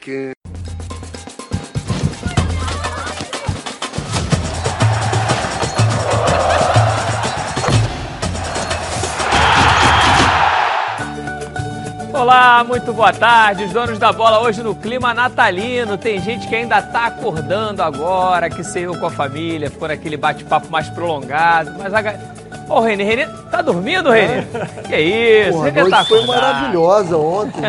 que Olá, muito boa tarde. Os donos da bola hoje no clima natalino. Tem gente que ainda tá acordando agora, que saiu com a família, ficou naquele bate-papo mais prolongado. Mas a. Ô, Renê, Renê, tá dormindo, Renê? Que isso? Porra, a Renê noite tá foi acordado. maravilhosa ontem.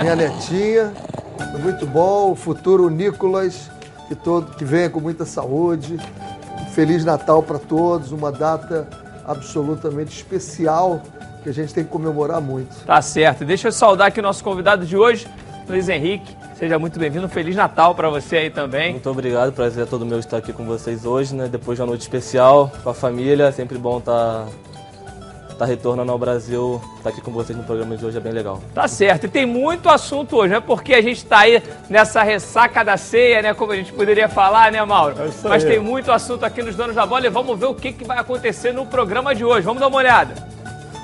Minha netinha, muito bom. O futuro Nicolas, que, todo, que venha com muita saúde. Feliz Natal para todos, uma data absolutamente especial que a gente tem que comemorar muito. Tá certo. Deixa eu saudar aqui o nosso convidado de hoje, Luiz Henrique. Seja muito bem-vindo. Feliz Natal para você aí também. Muito obrigado, prazer é todo meu estar aqui com vocês hoje, né? Depois de uma noite especial com a família, é sempre bom estar tá retornando ao Brasil, estar aqui com vocês no programa de hoje é bem legal. Tá certo. E tem muito assunto hoje, não é porque a gente tá aí nessa ressaca da ceia, né? Como a gente poderia falar, né, Mauro? Mas tem muito assunto aqui nos Donos da Bola e vamos ver o que, que vai acontecer no programa de hoje. Vamos dar uma olhada.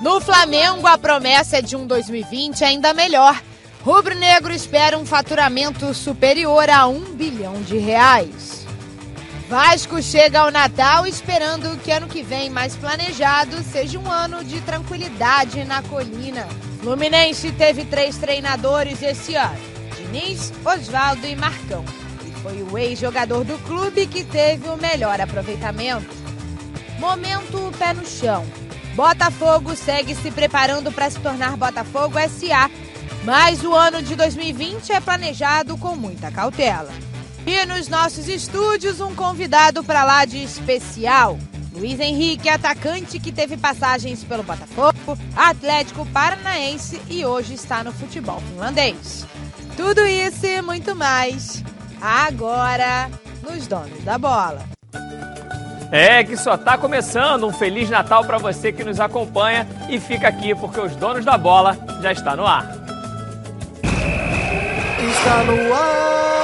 No Flamengo, a promessa é de um 2020 ainda melhor. Rubro Negro espera um faturamento superior a um bilhão de reais. Vasco chega ao Natal esperando que ano que vem, mais planejado, seja um ano de tranquilidade na colina. Fluminense teve três treinadores esse ano: Diniz, Oswaldo e Marcão. E foi o ex-jogador do clube que teve o melhor aproveitamento. Momento pé no chão. Botafogo segue se preparando para se tornar Botafogo SA, mas o ano de 2020 é planejado com muita cautela. E nos nossos estúdios, um convidado para lá de especial. Luiz Henrique, atacante que teve passagens pelo Botafogo, Atlético Paranaense e hoje está no futebol finlandês. Tudo isso e muito mais agora nos Donos da Bola. É que só tá começando. Um Feliz Natal para você que nos acompanha e fica aqui porque os Donos da Bola já está no ar. Está no ar,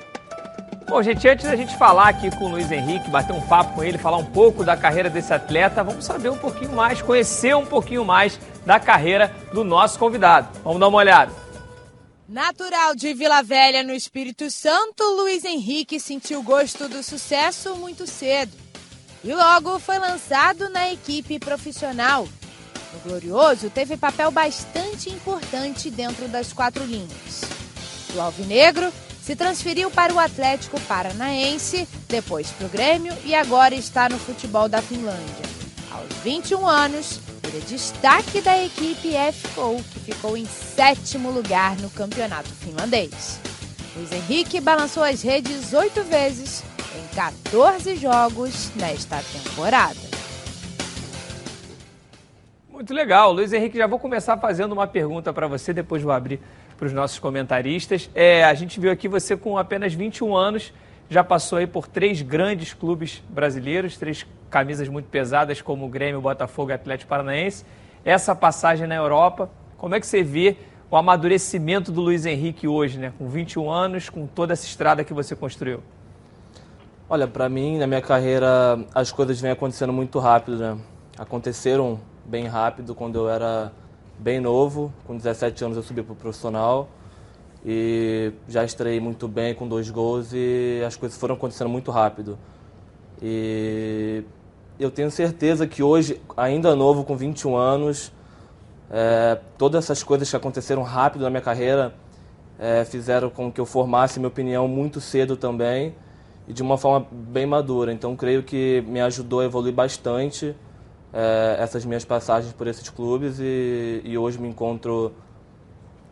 Bom, gente, antes da gente falar aqui com o Luiz Henrique, bater um papo com ele, falar um pouco da carreira desse atleta, vamos saber um pouquinho mais, conhecer um pouquinho mais da carreira do nosso convidado. Vamos dar uma olhada. Natural de Vila Velha, no Espírito Santo, Luiz Henrique sentiu gosto do sucesso muito cedo. E logo foi lançado na equipe profissional. No Glorioso, teve papel bastante importante dentro das quatro linhas. Do Alvinegro, se transferiu para o Atlético Paranaense, depois para o Grêmio e agora está no futebol da Finlândia. Aos 21 anos, ele é destaque da equipe FO, que ficou em sétimo lugar no campeonato finlandês. Luiz Henrique balançou as redes oito vezes em 14 jogos nesta temporada. Muito legal. Luiz Henrique, já vou começar fazendo uma pergunta para você, depois vou abrir para os nossos comentaristas. É, a gente viu aqui você com apenas 21 anos, já passou aí por três grandes clubes brasileiros, três camisas muito pesadas como o Grêmio, Botafogo e Atlético Paranaense. Essa passagem na Europa, como é que você vê o amadurecimento do Luiz Henrique hoje, né? Com 21 anos, com toda essa estrada que você construiu? Olha, para mim, na minha carreira, as coisas vêm acontecendo muito rápido, né? Aconteceram bem rápido quando eu era bem novo, com 17 anos eu subi para o profissional e já estreiei muito bem com dois gols e as coisas foram acontecendo muito rápido. E eu tenho certeza que hoje, ainda novo, com 21 anos, é, todas essas coisas que aconteceram rápido na minha carreira é, fizeram com que eu formasse minha opinião muito cedo também e de uma forma bem madura. Então, creio que me ajudou a evoluir bastante é, essas minhas passagens por esses clubes e, e, hoje me encontro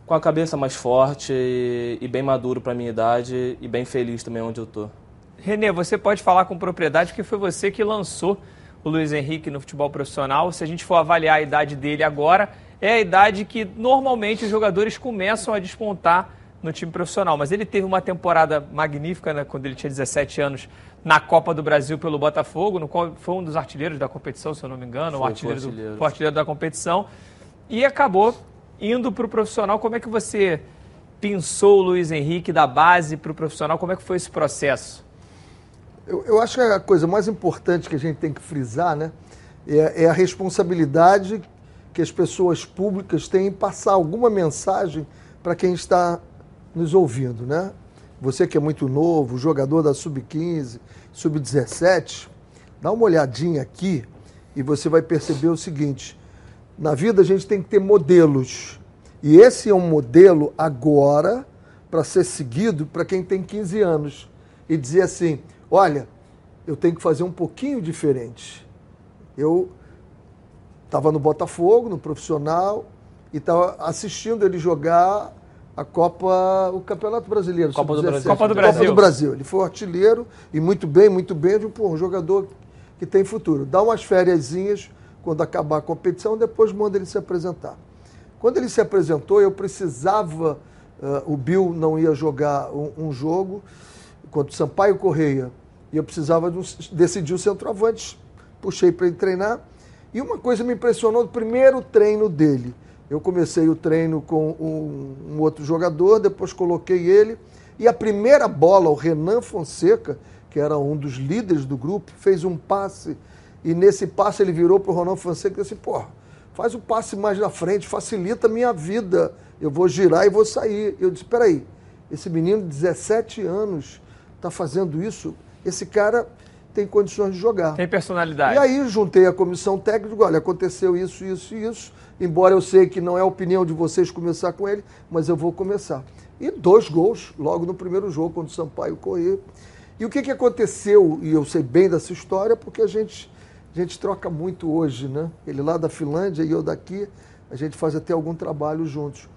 com a cabeça mais forte e, e bem maduro para a minha idade e bem feliz também onde eu estou. Renê, você pode falar com propriedade que foi você que lançou o Luiz Henrique no futebol profissional. Se a gente for avaliar a idade dele agora, é a idade que normalmente os jogadores começam a despontar no time profissional. Mas ele teve uma temporada magnífica, né, quando ele tinha 17 anos, na Copa do Brasil pelo Botafogo, no qual foi um dos artilheiros da competição, se eu não me engano, Foi, o artilheiro, foi artilheiro. Do, o artilheiro da competição. E acabou indo para o profissional. Como é que você pensou o Luiz Henrique da base para o profissional? Como é que foi esse processo? Eu, eu acho que a coisa mais importante que a gente tem que frisar, né, é, é a responsabilidade que as pessoas públicas têm em passar alguma mensagem para quem está nos ouvindo, né? Você que é muito novo, jogador da sub-15, sub-17, dá uma olhadinha aqui e você vai perceber o seguinte: na vida a gente tem que ter modelos. E esse é um modelo agora para ser seguido para quem tem 15 anos e dizer assim: olha, eu tenho que fazer um pouquinho diferente. Eu estava no Botafogo, no profissional, e estava assistindo ele jogar a Copa, o Campeonato Brasileiro. Copa do Sub-17. Brasil. Copa do Copa Brasil. do Brasil. Ele foi o artilheiro e muito bem, muito bem. Eu digo, pô, um jogador que tem futuro. Dá umas fériasinhas quando acabar a competição, depois manda ele se apresentar. Quando ele se apresentou, eu precisava, ah, o Bill não ia jogar um, um jogo contra o Sampaio Correia, e eu precisava de um, decidir o centroavante. Puxei para ele treinar. E uma coisa me impressionou no primeiro treino dele. Eu comecei o treino com um, um outro jogador, depois coloquei ele. E a primeira bola, o Renan Fonseca, que era um dos líderes do grupo, fez um passe. E nesse passe ele virou para o Renan Fonseca e disse: Pô, faz o passe mais na frente, facilita a minha vida. Eu vou girar e vou sair. Eu disse: Peraí, esse menino de 17 anos está fazendo isso. Esse cara tem condições de jogar. Tem personalidade. E aí juntei a comissão técnica olha, aconteceu isso, isso e isso, embora eu sei que não é a opinião de vocês começar com ele, mas eu vou começar. E dois gols logo no primeiro jogo contra o Sampaio Corrêa. E o que, que aconteceu, e eu sei bem dessa história, porque a gente, a gente troca muito hoje, né? Ele lá da Finlândia e eu daqui, a gente faz até algum trabalho juntos.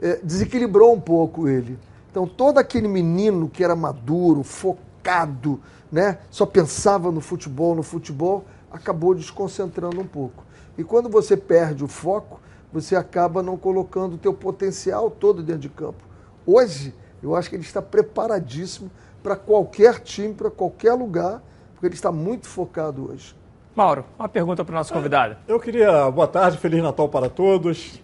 É, desequilibrou um pouco ele. Então todo aquele menino que era maduro, focado, né? Só pensava no futebol, no futebol, acabou desconcentrando um pouco. E quando você perde o foco, você acaba não colocando o teu potencial todo dentro de campo. Hoje, eu acho que ele está preparadíssimo para qualquer time, para qualquer lugar, porque ele está muito focado hoje. Mauro, uma pergunta para o nosso convidado. Eu queria, boa tarde, Feliz Natal para todos.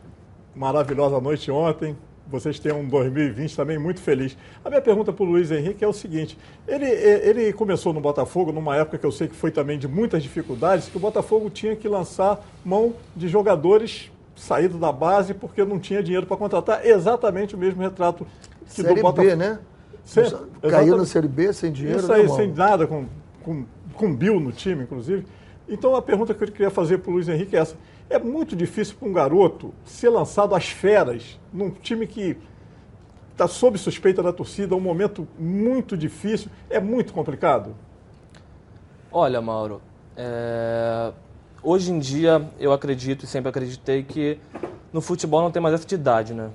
Maravilhosa noite ontem. Vocês tenham um 2020 também muito feliz. A minha pergunta para o Luiz Henrique é o seguinte: ele, ele começou no Botafogo numa época que eu sei que foi também de muitas dificuldades, que o Botafogo tinha que lançar mão de jogadores saídos da base porque não tinha dinheiro para contratar. Exatamente o mesmo retrato que Série do Botafogo. B, né? Caiu na. Série B sem dinheiro. Isso aí, né, sem nada, com, com, com Bill no time, inclusive. Então a pergunta que eu queria fazer para o Luiz Henrique é essa. É muito difícil para um garoto ser lançado às feras num time que está sob suspeita da torcida, um momento muito difícil, é muito complicado. Olha, Mauro, é, hoje em dia eu acredito e sempre acreditei que no futebol não tem mais essa de idade, né?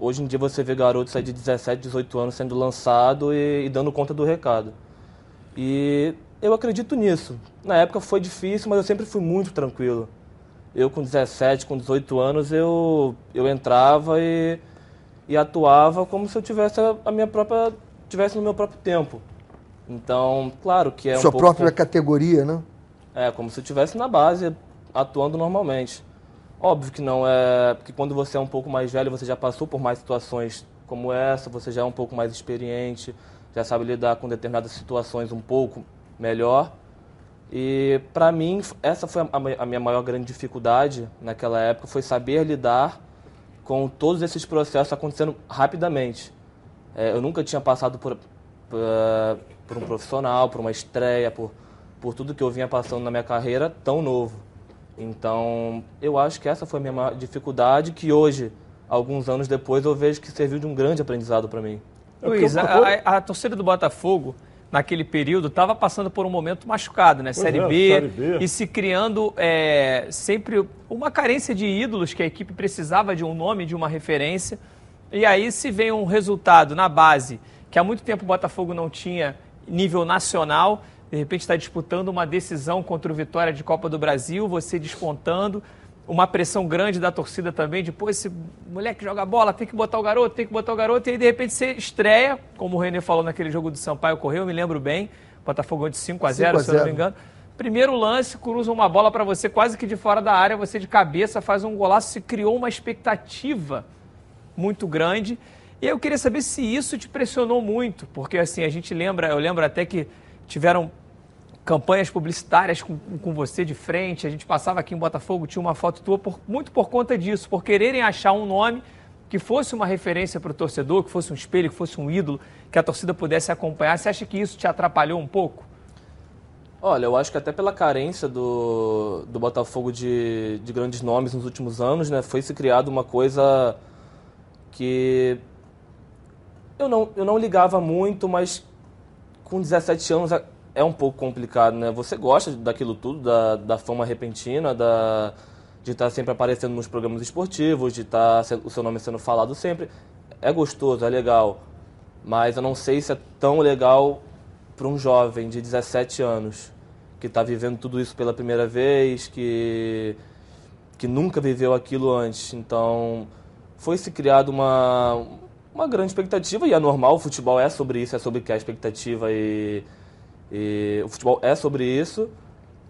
Hoje em dia você vê garotos aí de 17, 18 anos sendo lançado e, e dando conta do recado. E eu acredito nisso. Na época foi difícil, mas eu sempre fui muito tranquilo. Eu com 17, com 18 anos, eu, eu entrava e, e atuava como se eu tivesse a, minha própria tivesse no meu próprio tempo. Então, claro que é um Sua pouco própria categoria, né? é, como se eu estivesse na base, atuando normalmente. Óbvio que não é. Porque quando você é um pouco mais velho, você já passou por mais situações como essa, você já é um pouco mais experiente, já sabe lidar com determinadas situações um pouco melhor. E para mim, essa foi a, minha maior grande dificuldade naquela época, foi saber lidar com todos esses processos acontecendo rapidamente. É, eu nunca tinha passado por, por, por um profissional, por uma estreia, por, por tudo que eu vinha passando na minha carreira tão novo. Então, eu acho que essa foi a minha maior dificuldade, que hoje, alguns anos depois, eu vejo que serviu de um grande aprendizado para mim. Luiz, É a, a- a torcida do Botafogo, naquele período, estava passando por um momento machucado, né? Série, é, B, Série B. e se criando é, sempre uma carência de ídolos, que a equipe precisava de um nome, de uma referência. E aí se vem um resultado na base, que há muito tempo o Botafogo não tinha nível nacional, de repente está disputando uma decisão contra o Vitória de Copa do Brasil, você despontando. Uma pressão grande da torcida também, de, pô, esse moleque joga bola, tem que botar o garoto, tem que botar o garoto, e aí de repente você estreia, como o Renê falou naquele jogo do Sampaio Correu, eu me lembro bem, Botafogo de 5 a 0 se eu não me engano. Primeiro lance, cruza uma bola para você quase que de fora da área, você de cabeça faz um golaço, se criou uma expectativa muito grande. E eu queria saber se isso te pressionou muito, porque assim, a gente lembra, eu lembro até que tiveram campanhas publicitárias com, com você de frente, a gente passava aqui em Botafogo, tinha uma foto tua, por, muito por conta disso, por quererem achar um nome que fosse uma referência para o torcedor, que fosse um espelho, que fosse um ídolo, que a torcida pudesse acompanhar. Você acha que isso te atrapalhou um pouco? Olha, eu acho que até pela carência do, do Botafogo de, de grandes nomes nos últimos anos, né, foi se criado uma coisa que eu não, eu não ligava muito, mas com 17 anos é um pouco complicado, né? Você gosta daquilo tudo, da, da fama repentina, da, de estar sempre aparecendo nos programas esportivos, de estar o seu nome sendo falado sempre. É gostoso, é legal, mas eu não sei se é tão legal para um jovem de 17 anos que está vivendo tudo isso pela primeira vez, que, que nunca viveu aquilo antes. Então, foi se criado uma, uma grande expectativa, e é normal, o futebol é sobre isso, é sobre a expectativa e e o futebol é sobre isso.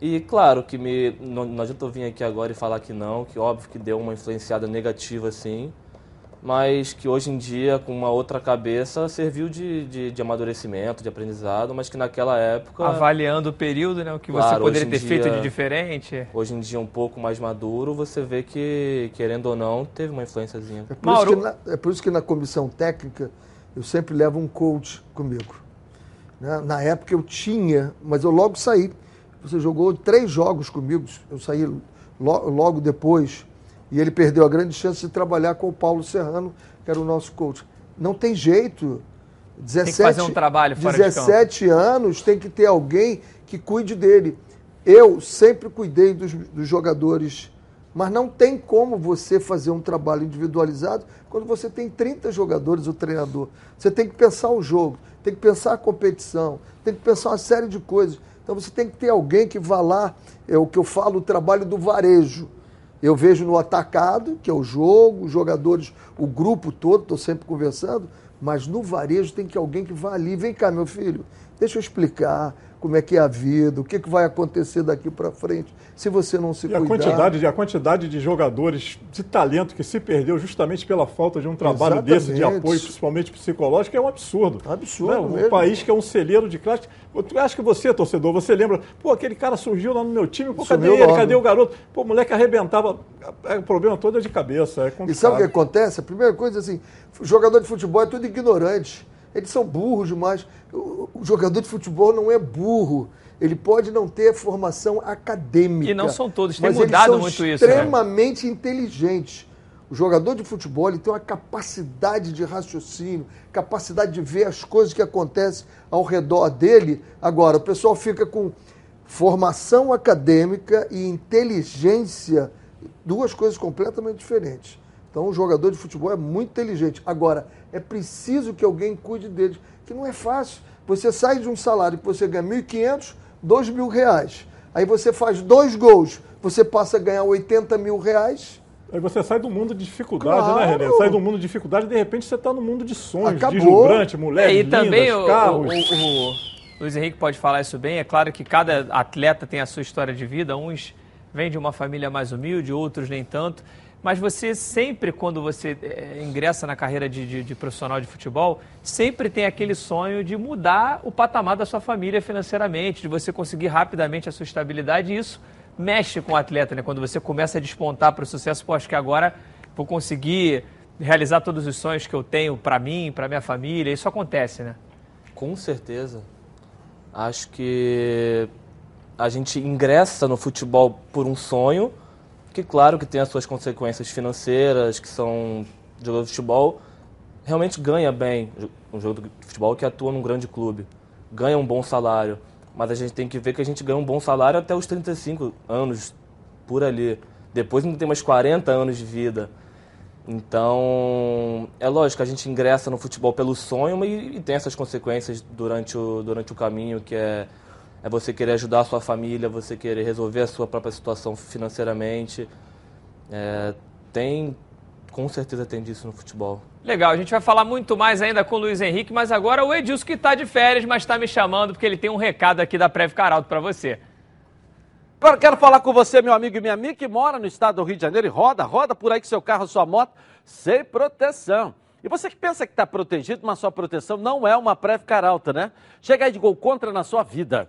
E claro que me, não, não adianta eu vir aqui agora e falar que não, que óbvio que deu uma influenciada negativa sim, mas que hoje em dia, com uma outra cabeça, serviu de, de, de amadurecimento, de aprendizado, mas que naquela época. Avaliando o período, né, o que claro, você poderia ter dia, feito de diferente. Hoje em dia, um pouco mais maduro, você vê que, querendo ou não, teve uma influenciazinha. É por, Mauro... isso, que na, é por isso que na comissão técnica eu sempre levo um coach comigo. Né? Na época eu tinha, mas eu logo saí. Você jogou três jogos comigo, eu saí lo, logo depois. E ele perdeu a grande chance de trabalhar com o Paulo Serrano, que era o nosso coach. Não tem jeito. 17, tem que fazer um trabalho fora 17 anos tem que ter alguém que cuide dele. Eu sempre cuidei dos, dos jogadores, mas não tem como você fazer um trabalho individualizado quando você tem 30 jogadores, o treinador. Você tem que pensar o jogo, tem que pensar a competição, tem que pensar uma série de coisas. Então você tem que ter alguém que vá lá, é o que eu falo, o trabalho do varejo. Eu vejo no atacado, que é o jogo, os jogadores, o grupo todo, estou sempre conversando, mas no varejo tem que alguém que vá ali, vem cá, meu filho, deixa eu explicar, como é que é a vida, o que, que vai acontecer daqui para frente, se você não se e cuidar. A quantidade, a quantidade de jogadores de talento que se perdeu justamente pela falta de um trabalho Exatamente. desse de apoio, principalmente psicológico, é um absurdo. Absurdo né? Um país que é um celeiro de classe. Eu acho que você, torcedor, você lembra, pô, aquele cara surgiu lá no meu time, pô, cadê ele? Logo. Cadê o garoto? Pô, o moleque arrebentava. É, o problema todo é de cabeça, é complicado. E sabe o que acontece? A primeira coisa, assim, jogador de futebol é tudo ignorante. Eles são burros demais. O, jogador de futebol não é burro. Ele pode não ter formação acadêmica. E não são todos, tem mudado muito isso. Né? extremamente né? inteligentes. O jogador de futebol ele tem uma capacidade de raciocínio, capacidade de ver as coisas que acontecem ao redor dele. Agora, o pessoal fica com formação acadêmica e inteligência, duas coisas completamente diferentes. Então, o jogador de futebol é muito inteligente. Agora, é preciso que alguém cuide dele, que não é fácil. Você sai de um salário que você ganha 1.500, 2 mil reais. Aí você faz dois gols, você passa a ganhar 80 mil reais. Aí você sai do mundo de dificuldade, claro. né, René? Sai do mundo de dificuldade e de repente você está no mundo de sonhos, Acabou. deslumbrante, mulheres, é, e lindas, também o, carros. O, o, o Luiz Henrique pode falar isso bem. É claro que cada atleta tem a sua história de vida. Uns vêm de uma família mais humilde, outros nem tanto. Mas você sempre, quando você é, ingressa na carreira de, de, de, profissional de futebol, sempre tem aquele sonho de mudar o patamar da sua família financeiramente, de você conseguir rapidamente a sua estabilidade. E isso mexe com o atleta, né? Quando você começa a despontar para o sucesso, pô, acho que agora vou conseguir realizar todos os sonhos que eu tenho para mim, para minha família. Isso acontece, né? Com certeza. Acho que a gente ingressa no futebol por um sonho que claro que tem as suas consequências financeiras, que são jogador de futebol, realmente ganha bem um jogador de futebol que atua num grande clube, ganha um bom salário, mas a gente tem que ver que a gente ganha um bom salário até os 35 anos por ali. Depois ainda tem mais 40 anos de vida. Então, é lógico, a gente ingressa no futebol pelo sonho e, e tem essas consequências durante o, durante o caminho, que é é você querer ajudar a sua família, você querer resolver a sua própria situação financeiramente. É, tem, com certeza tem disso no futebol. Legal, a gente vai falar muito mais ainda com o Luiz Henrique, mas agora o Edilson que está de férias, mas está me chamando porque ele tem um recado aqui da Prev Caralto para você. Agora quero falar com você, meu amigo e minha amiga, que mora no estado do Rio de Janeiro e roda, roda por aí com seu carro, sua moto, sem proteção. E você que pensa que está protegido, mas sua proteção não é uma Prev Caralto, né? Chega aí de gol contra na sua vida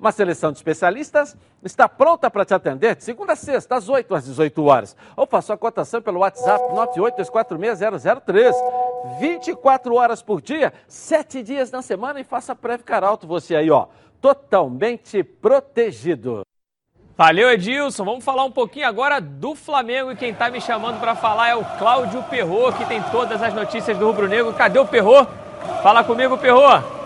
Uma seleção de especialistas está pronta para te atender de segunda a sexta, às 8 às 18 horas. Ou faça a cotação pelo WhatsApp 982460003. 24 horas por dia, 7 dias na semana e faça Preve Caralto você aí, ó. Totalmente protegido. Valeu, Edilson. Vamos falar um pouquinho agora do Flamengo e quem está me chamando para falar é o Cláudio Perro, que tem todas as notícias do Rubro Negro. Cadê o Perro? Fala comigo, Perro.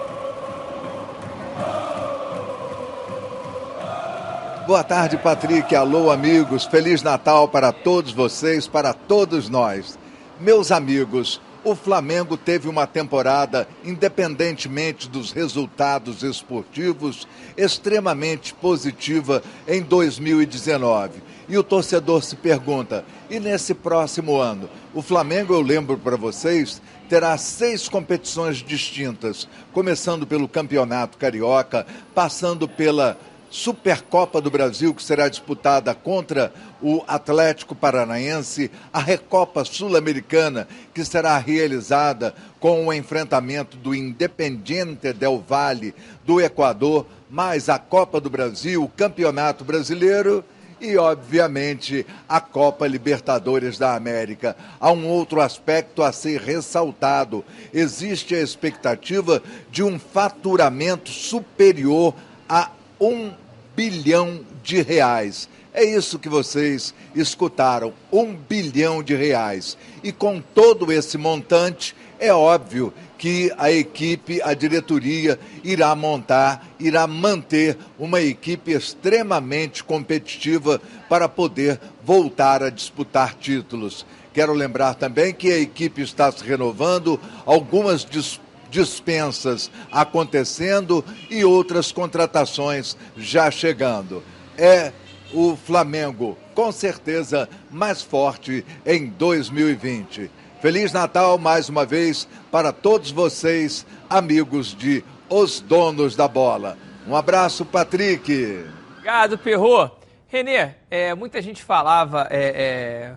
Boa tarde, Patrick. Alô, amigos. Feliz Natal para todos vocês, para todos nós. Meus amigos, o Flamengo teve uma temporada, independentemente dos resultados esportivos, extremamente positiva em 2019. E o torcedor se pergunta: e nesse próximo ano? O Flamengo, eu lembro para vocês, terá seis competições distintas, começando pelo Campeonato Carioca, passando pela Supercopa do Brasil, que será disputada contra o Atlético Paranaense, a Recopa Sul-Americana, que será realizada com o enfrentamento do Independiente del Valle do Equador, mais a Copa do Brasil, o Campeonato Brasileiro e, obviamente, a Copa Libertadores da América. Há um outro aspecto a ser ressaltado: existe a expectativa de um faturamento superior a um bilhão de reais. É isso que vocês escutaram, um bilhão de reais. E com todo esse montante, é óbvio que a equipe, a diretoria, irá montar, irá manter uma equipe extremamente competitiva para poder voltar a disputar títulos. Quero lembrar também que a equipe está se renovando, algumas disputas dispensas acontecendo e outras contratações já chegando. É o Flamengo, com certeza, mais forte em 2020. Feliz Natal mais uma vez para todos vocês, amigos de Os Donos da Bola. Um abraço, Patrick. Obrigado, Perro. Renê, é, muita gente falava, é,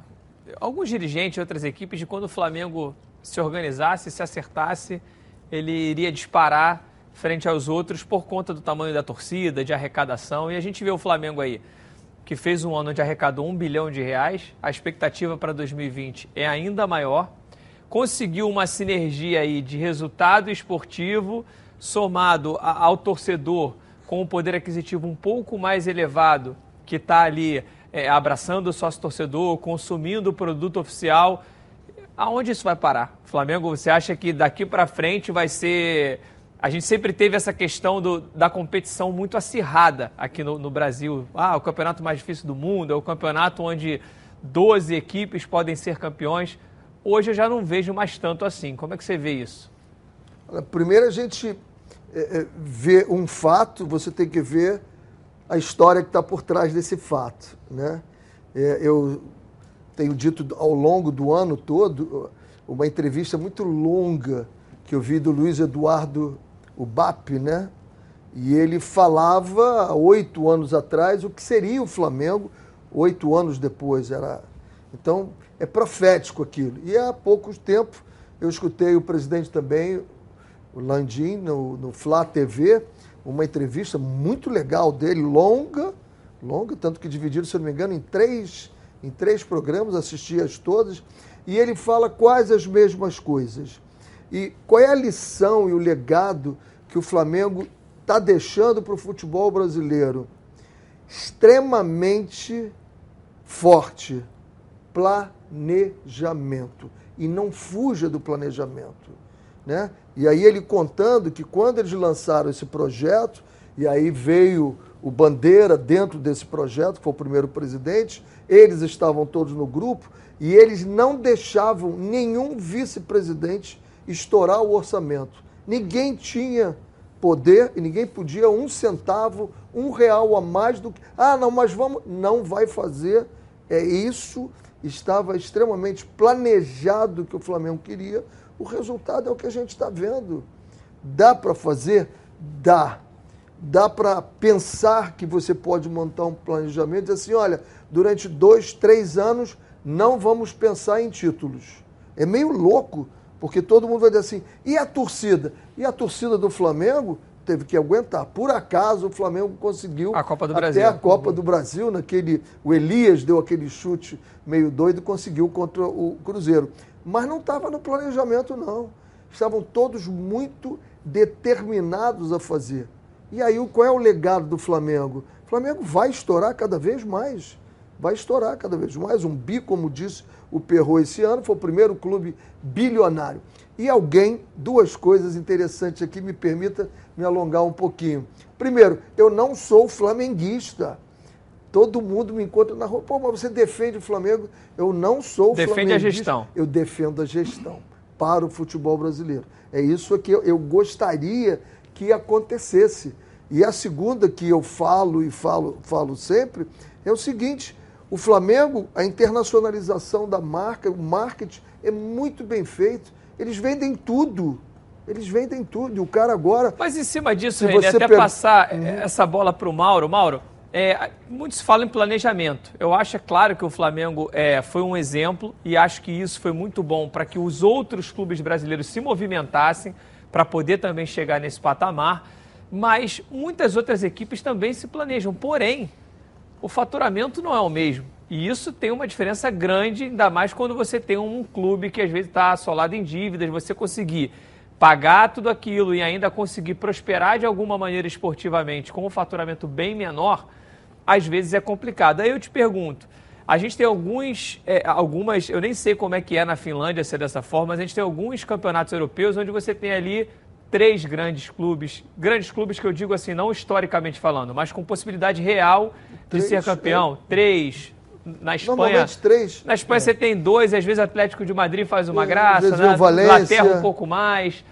é, alguns dirigentes, outras equipes, de quando o Flamengo se organizasse, se acertasse, ele iria disparar frente aos outros por conta do tamanho da torcida, de arrecadação. E a gente vê o Flamengo aí, que fez um ano onde arrecadou um bilhão de reais. A expectativa para 2020 é ainda maior. Conseguiu uma sinergia aí de resultado esportivo somado ao torcedor com o poder aquisitivo um pouco mais elevado, que está ali é, abraçando o sócio torcedor, consumindo o produto oficial Aonde isso vai parar? Flamengo, você acha que daqui para frente vai ser. A gente sempre teve essa questão do, da competição muito acirrada aqui no, no, Brasil. Ah, o campeonato mais difícil do mundo, é o campeonato onde 12 equipes podem ser campeões. Hoje eu já não vejo mais tanto assim. Como é que você vê isso? Primeiro a gente é, é, vê um fato, você tem que ver a história que está por trás desse fato. Né? É, eu tenho dito ao longo do ano todo, uma entrevista muito longa que eu vi do Luiz Eduardo Ubap, né? E ele falava oito anos atrás o que seria o Flamengo oito anos depois. Era... Então, é profético aquilo. E há pouco tempo eu escutei o presidente também, o Landim, no, no Flá TV, uma entrevista muito legal dele, longa, longa, tanto que dividiram, se não me engano, em três em três programas, assisti-as todas, e ele fala quase as mesmas coisas. E qual é a lição e o legado que o Flamengo está deixando para o futebol brasileiro? Extremamente forte. Planejamento. e não fuja do planejamento. Né? E aí ele contando que quando eles lançaram esse projeto, e aí veio o Bandeira dentro desse projeto, que foi o primeiro presidente, eles estavam todos no grupo, e eles não deixavam nenhum vice-presidente estourar o orçamento. Ninguém tinha poder e ninguém podia um centavo, um real a mais do que. Ah, não, mas vamos. Não vai fazer. É isso. Estava extremamente planejado que o Flamengo queria. O resultado é o que a gente está vendo. Dá para fazer? Dá. Dá para pensar que você pode montar um planejamento e dizer assim: olha, durante dois, três anos não vamos pensar em títulos. É meio louco, porque todo mundo vai dizer assim: e a torcida? E a torcida do Flamengo teve que aguentar. Por acaso o Flamengo conseguiu a Copa do até Brasil. a Copa do Brasil, naquele o Elias deu aquele chute meio doido e conseguiu contra o Cruzeiro. Mas não estava no planejamento não. Estavam todos muito determinados a fazer. E aí qual é o legado do Flamengo? O Flamengo vai estourar cada vez mais. Vai estourar cada vez mais. Um bi, como disse o Perro esse ano, foi o primeiro clube bilionário. E alguém, duas coisas interessantes aqui, me permita me alongar um pouquinho. Primeiro, eu não sou flamenguista. Todo mundo me encontra na rua. Pô, mas você defende o Flamengo? Eu não sou Defende a flamenguista. gestão. Eu defendo a gestão para o futebol brasileiro. É isso que eu, eu gostaria que acontecesse. E a segunda que eu falo e falo, falo sempre é o seguinte: o Flamengo, a internacionalização da marca, o marketing é muito bem feito. Eles vendem tudo. Eles vendem tudo. E o cara agora. Mas em cima disso, René, você até per- passar Uhum. eh, essa bola para o Mauro. Mauro, é, muitos falam em planejamento. Eu acho, é claro, que o Flamengo é, foi um exemplo e acho que isso foi muito bom para que os outros clubes brasileiros se movimentassem para poder também chegar nesse patamar. Mas muitas outras equipes também se planejam. Porém, o faturamento não é o mesmo. E isso tem uma diferença grande, ainda mais quando você tem um clube que às vezes está assolado em dívidas, você conseguir pagar tudo aquilo e ainda conseguir prosperar de alguma maneira esportivamente com um faturamento bem menor, às vezes é complicado. Aí eu te pergunto, a gente tem alguns, é, algumas, eu nem sei como é que é na Finlândia ser dessa forma, mas a gente tem alguns campeonatos europeus onde você tem ali três grandes clubes, grandes clubes que eu digo assim, não historicamente falando, mas com possibilidade real de Três, ser campeão. Três. Na Espanha, Normalmente três. na Espanha você tem dois, às vezes o Atlético de Madrid faz uma É, graça, às vezes Valência. Inglaterra um pouco mais.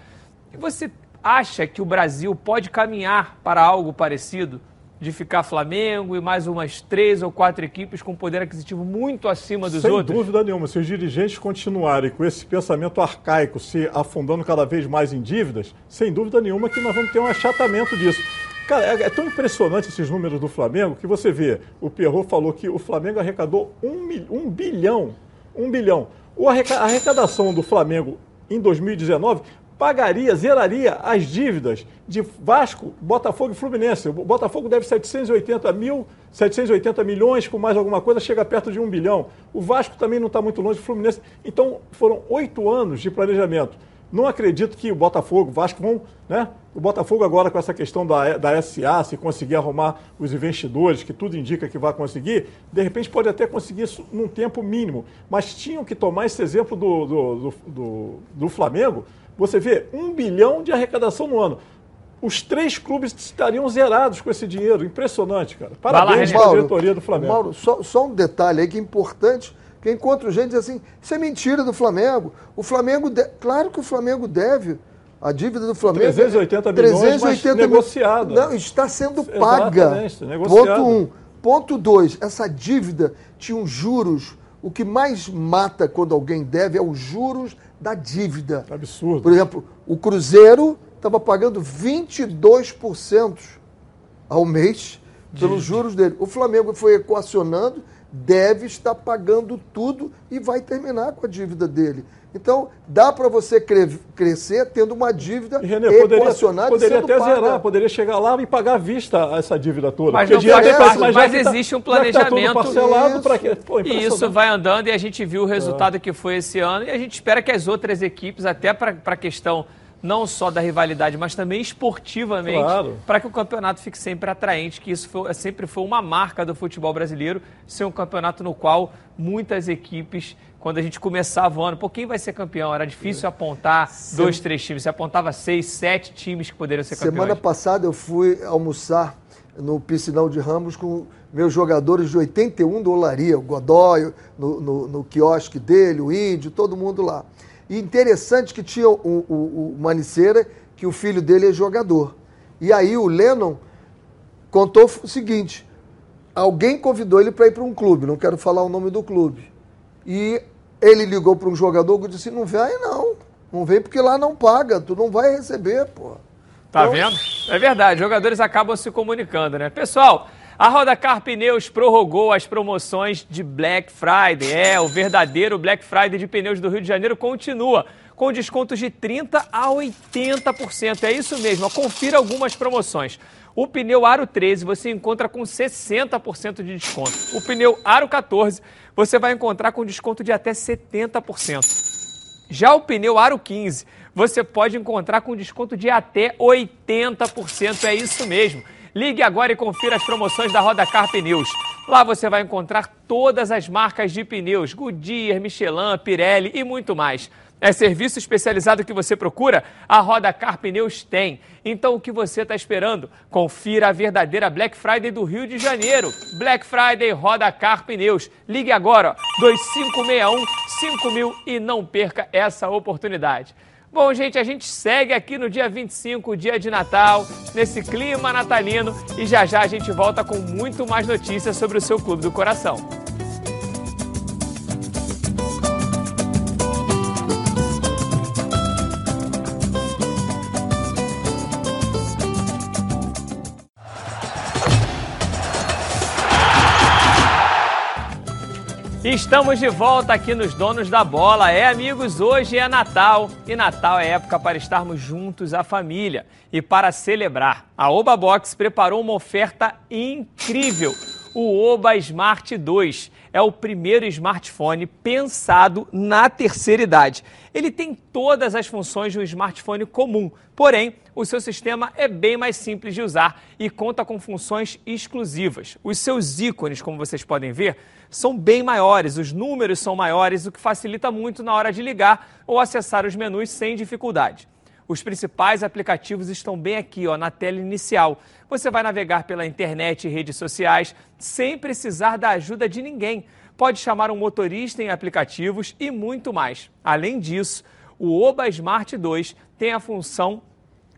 E você acha que o Brasil pode caminhar para algo parecido? De ficar Flamengo e mais umas três ou quatro equipes com poder aquisitivo muito acima dos Sem outros? dúvida nenhuma, se os dirigentes continuarem com esse pensamento arcaico, se afundando cada vez mais em dívidas, sem dúvida nenhuma que nós vamos ter um achatamento disso. Cara, é, é tão impressionante esses números do Flamengo que você vê, o Pierrot falou que o Flamengo arrecadou um, mil- um bilhão, um bilhão. O arrecadação do Flamengo em 2019 pagaria, zeraria as dívidas de Vasco, Botafogo e Fluminense. O Botafogo deve 780 mil, 780 milhões, com mais alguma coisa, chega perto de um bilhão. O Vasco também não está muito longe do Fluminense. Então, foram oito anos de planejamento. Não acredito que o Botafogo, o Vasco vão, né? O Botafogo agora com essa questão da, da SA, se conseguir arrumar os investidores, que tudo indica que vai conseguir, de repente pode até conseguir isso num tempo mínimo. Mas tinham que tomar esse exemplo do, do, do, do, do Flamengo. Você vê, um bilhão de arrecadação no ano. Os três clubes estariam zerados com esse dinheiro. Impressionante, cara. Parabéns para a diretoria do Flamengo. Mauro, só, só um detalhe aí que é importante, que encontra gente diz assim, isso é mentira do Flamengo. O Flamengo, de- claro que o Flamengo deve. A dívida do Flamengo... 380 milhões, mas mil- negociada. Não, está sendo paga. Exatamente, negociada. Ponto um. Ponto dois, essa dívida tinha uns juros. O que mais mata quando alguém deve é os juros da dívida. Absurdo. Por exemplo, o Cruzeiro estava pagando 22% ao mês pelos juros dele. O Flamengo foi equacionando, deve estar pagando tudo e vai terminar com a dívida dele. Então, dá para você cre- crescer tendo uma dívida E, Renê, poderia, equacionada poderia sendo até paga. zerar, poderia chegar lá e pagar à vista essa dívida toda. Mas não faz mas mas já que tá- existe um que tá tudo planejamento. parcelado, Isso. para quê? Pô, E isso vai andando e a gente viu o resultado que foi esse ano e a gente espera que as outras equipes, até para a questão não só da rivalidade, mas também esportivamente, Claro. para que o campeonato fique sempre atraente, que isso foi- sempre foi uma marca do futebol brasileiro, ser um campeonato no qual muitas equipes, quando a gente começava o ano, pô, quem vai ser campeão? Era difícil apontar dois, três times, você apontava seis, sete times que poderiam ser campeões. Semana passada eu fui almoçar no Piscinão de Ramos com meus jogadores de 81 do Olaria, o Godoy, no, no, no quiosque dele, o Índio, todo mundo lá. E interessante que tinha o, o, o Maniceira, que o filho dele é jogador. E aí o Lennon contou o seguinte: alguém convidou ele para ir para um clube, não quero falar o nome do clube. E ele ligou para um jogador que disse: não vem não. Não vem porque lá não paga, tu não vai receber, pô. Tá Então- vendo? É verdade, jogadores acabam se comunicando, né? Pessoal, a Rodacar Pneus prorrogou as promoções de Black Friday. É, o verdadeiro Black Friday de pneus do Rio de Janeiro continua, com descontos de 30% a 80%. É isso mesmo, confira algumas promoções. O pneu Aro 13 você encontra com 60% de desconto. O pneu Aro 14 você vai encontrar com desconto de até 70%. Já o pneu Aro 15 você pode encontrar com desconto de até 80%. É isso mesmo. Ligue agora e confira as promoções da Rodacar Pneus. Lá você vai encontrar todas as marcas de pneus: Goodyear, Michelin, Pirelli e muito mais. É serviço especializado que você procura? A Rodacar Pneus tem. Então o que você está esperando? Confira a verdadeira Black Friday do Rio de Janeiro. Black Friday Rodacar Pneus. Ligue agora, ó, 2561 5000 e não perca essa oportunidade. Bom, gente, a gente segue aqui no dia 25, dia de Natal, nesse clima natalino e já já a gente volta com muito mais notícias sobre o seu clube do coração. Estamos de volta aqui nos Donos da Bola. É, amigos, hoje é Natal e Natal é época para estarmos juntos, a família. E para celebrar, a Oba Box preparou uma oferta incrível. O Oba Smart 2 é o primeiro smartphone pensado na terceira idade. Ele tem todas as funções de um smartphone comum, porém, o seu sistema é bem mais simples de usar e conta com funções exclusivas. Os seus ícones, como vocês podem ver, são bem maiores, os números são maiores, o que facilita muito na hora de ligar ou acessar os menus sem dificuldade. Os principais aplicativos estão bem aqui, ó, na tela inicial. Você vai navegar pela internet e redes sociais sem precisar da ajuda de ninguém. Pode chamar um motorista em aplicativos e muito mais. Além disso, o Oba Smart 2 tem a função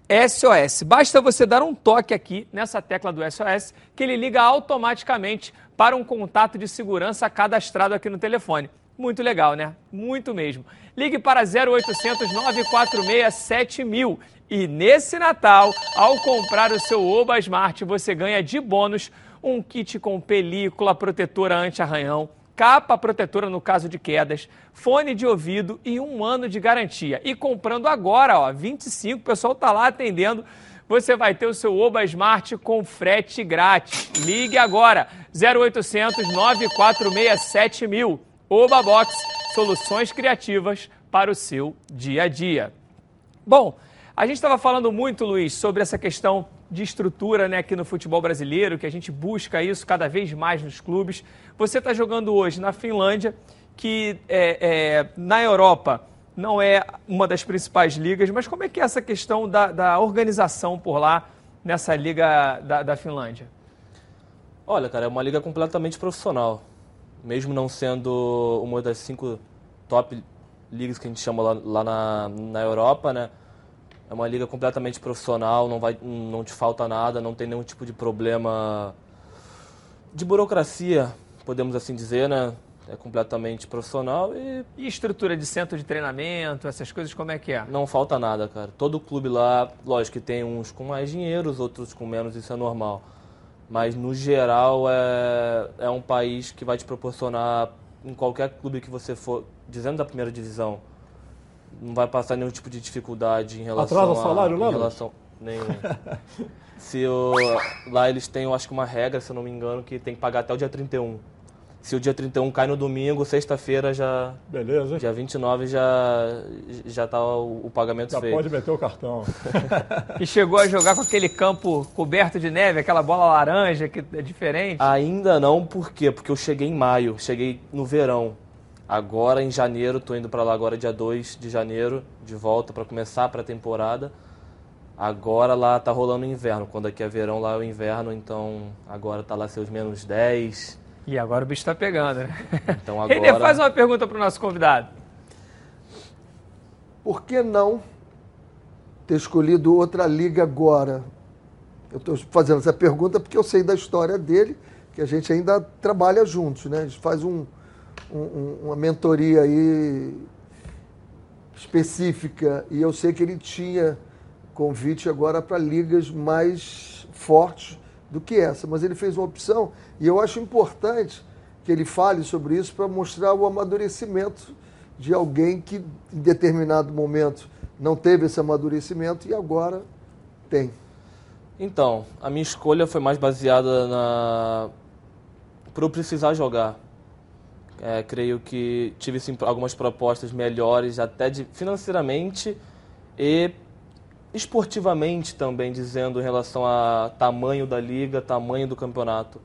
SOS. Basta você dar um toque aqui nessa tecla do SOS que ele liga automaticamente para um contato de segurança cadastrado aqui no telefone. Muito legal, né? Muito mesmo. Ligue para 0800 946 7000 e nesse Natal, ao comprar o seu Oba Smart, você ganha de bônus um kit com película protetora anti-arranhão, capa protetora no caso de quedas, fone de ouvido e um ano de garantia. E comprando agora, ó, 25, o pessoal tá lá atendendo. Você vai ter o seu Oba Smart com frete grátis. Ligue agora, 0800 946 7000. Oba Box, soluções criativas para o seu dia a dia. Bom, a gente estava falando muito, Luiz, sobre essa questão de estrutura né, aqui no futebol brasileiro, que a gente busca isso cada vez mais nos clubes. Você está jogando hoje na Finlândia, que é, é, na Europa não é uma das principais ligas, mas como é que é essa questão da, da organização por lá nessa liga da, da Finlândia? Olha, cara, é uma liga completamente profissional. Mesmo não sendo uma das cinco top ligas que a gente chama lá, lá na, na Europa, né? É uma liga completamente profissional, não, vai, não te falta nada, não tem nenhum tipo de problema de burocracia, podemos assim dizer, né? É completamente profissional e E estrutura de centro de treinamento, essas coisas, como é que é? não falta nada, cara. Todo clube lá, lógico que tem uns com mais dinheiro, os outros com menos, isso é normal. Mas no geral é, é um país que vai te proporcionar, em qualquer clube que você for, dizendo da primeira divisão, não vai passar nenhum tipo de dificuldade em relação Atrasa a... salário lá, em não? relação, nenhum. Se o, lá eles têm, eu acho que uma regra, se eu não me engano, que tem que pagar até o dia 31. Se o dia 31 cai no domingo, sexta-feira já. Beleza, hein? Dia 29 já, já tá o, o pagamento Já feito. pode meter o cartão. E chegou a jogar com aquele campo coberto de neve, aquela bola laranja que é diferente. Ainda não, por quê? Porque eu cheguei em maio, cheguei no verão. Agora em janeiro, tô indo para lá agora dia 2 de janeiro, de volta para começar a pré-temporada. Agora lá tá rolando o inverno, quando aqui é verão, lá é o inverno, então agora tá lá seus menos 10. E agora o bicho tá pegando, né? Então Renê, agora faz uma pergunta pro nosso convidado. Por que não ter escolhido outra liga agora? Eu estou fazendo essa pergunta porque eu sei da história dele, que a gente ainda trabalha juntos, né? A gente faz um- um- uma mentoria aí específica e eu sei que ele tinha convite agora para ligas mais fortes do que essa, mas ele fez uma opção e eu acho importante que ele fale sobre isso para mostrar o amadurecimento de alguém que em determinado momento não teve esse amadurecimento e agora tem. Então, a minha escolha foi mais baseada na. por eu precisar jogar. É, creio que tive sim, algumas propostas melhores, até de, financeiramente e esportivamente também, dizendo em relação a tamanho da liga, tamanho do campeonato.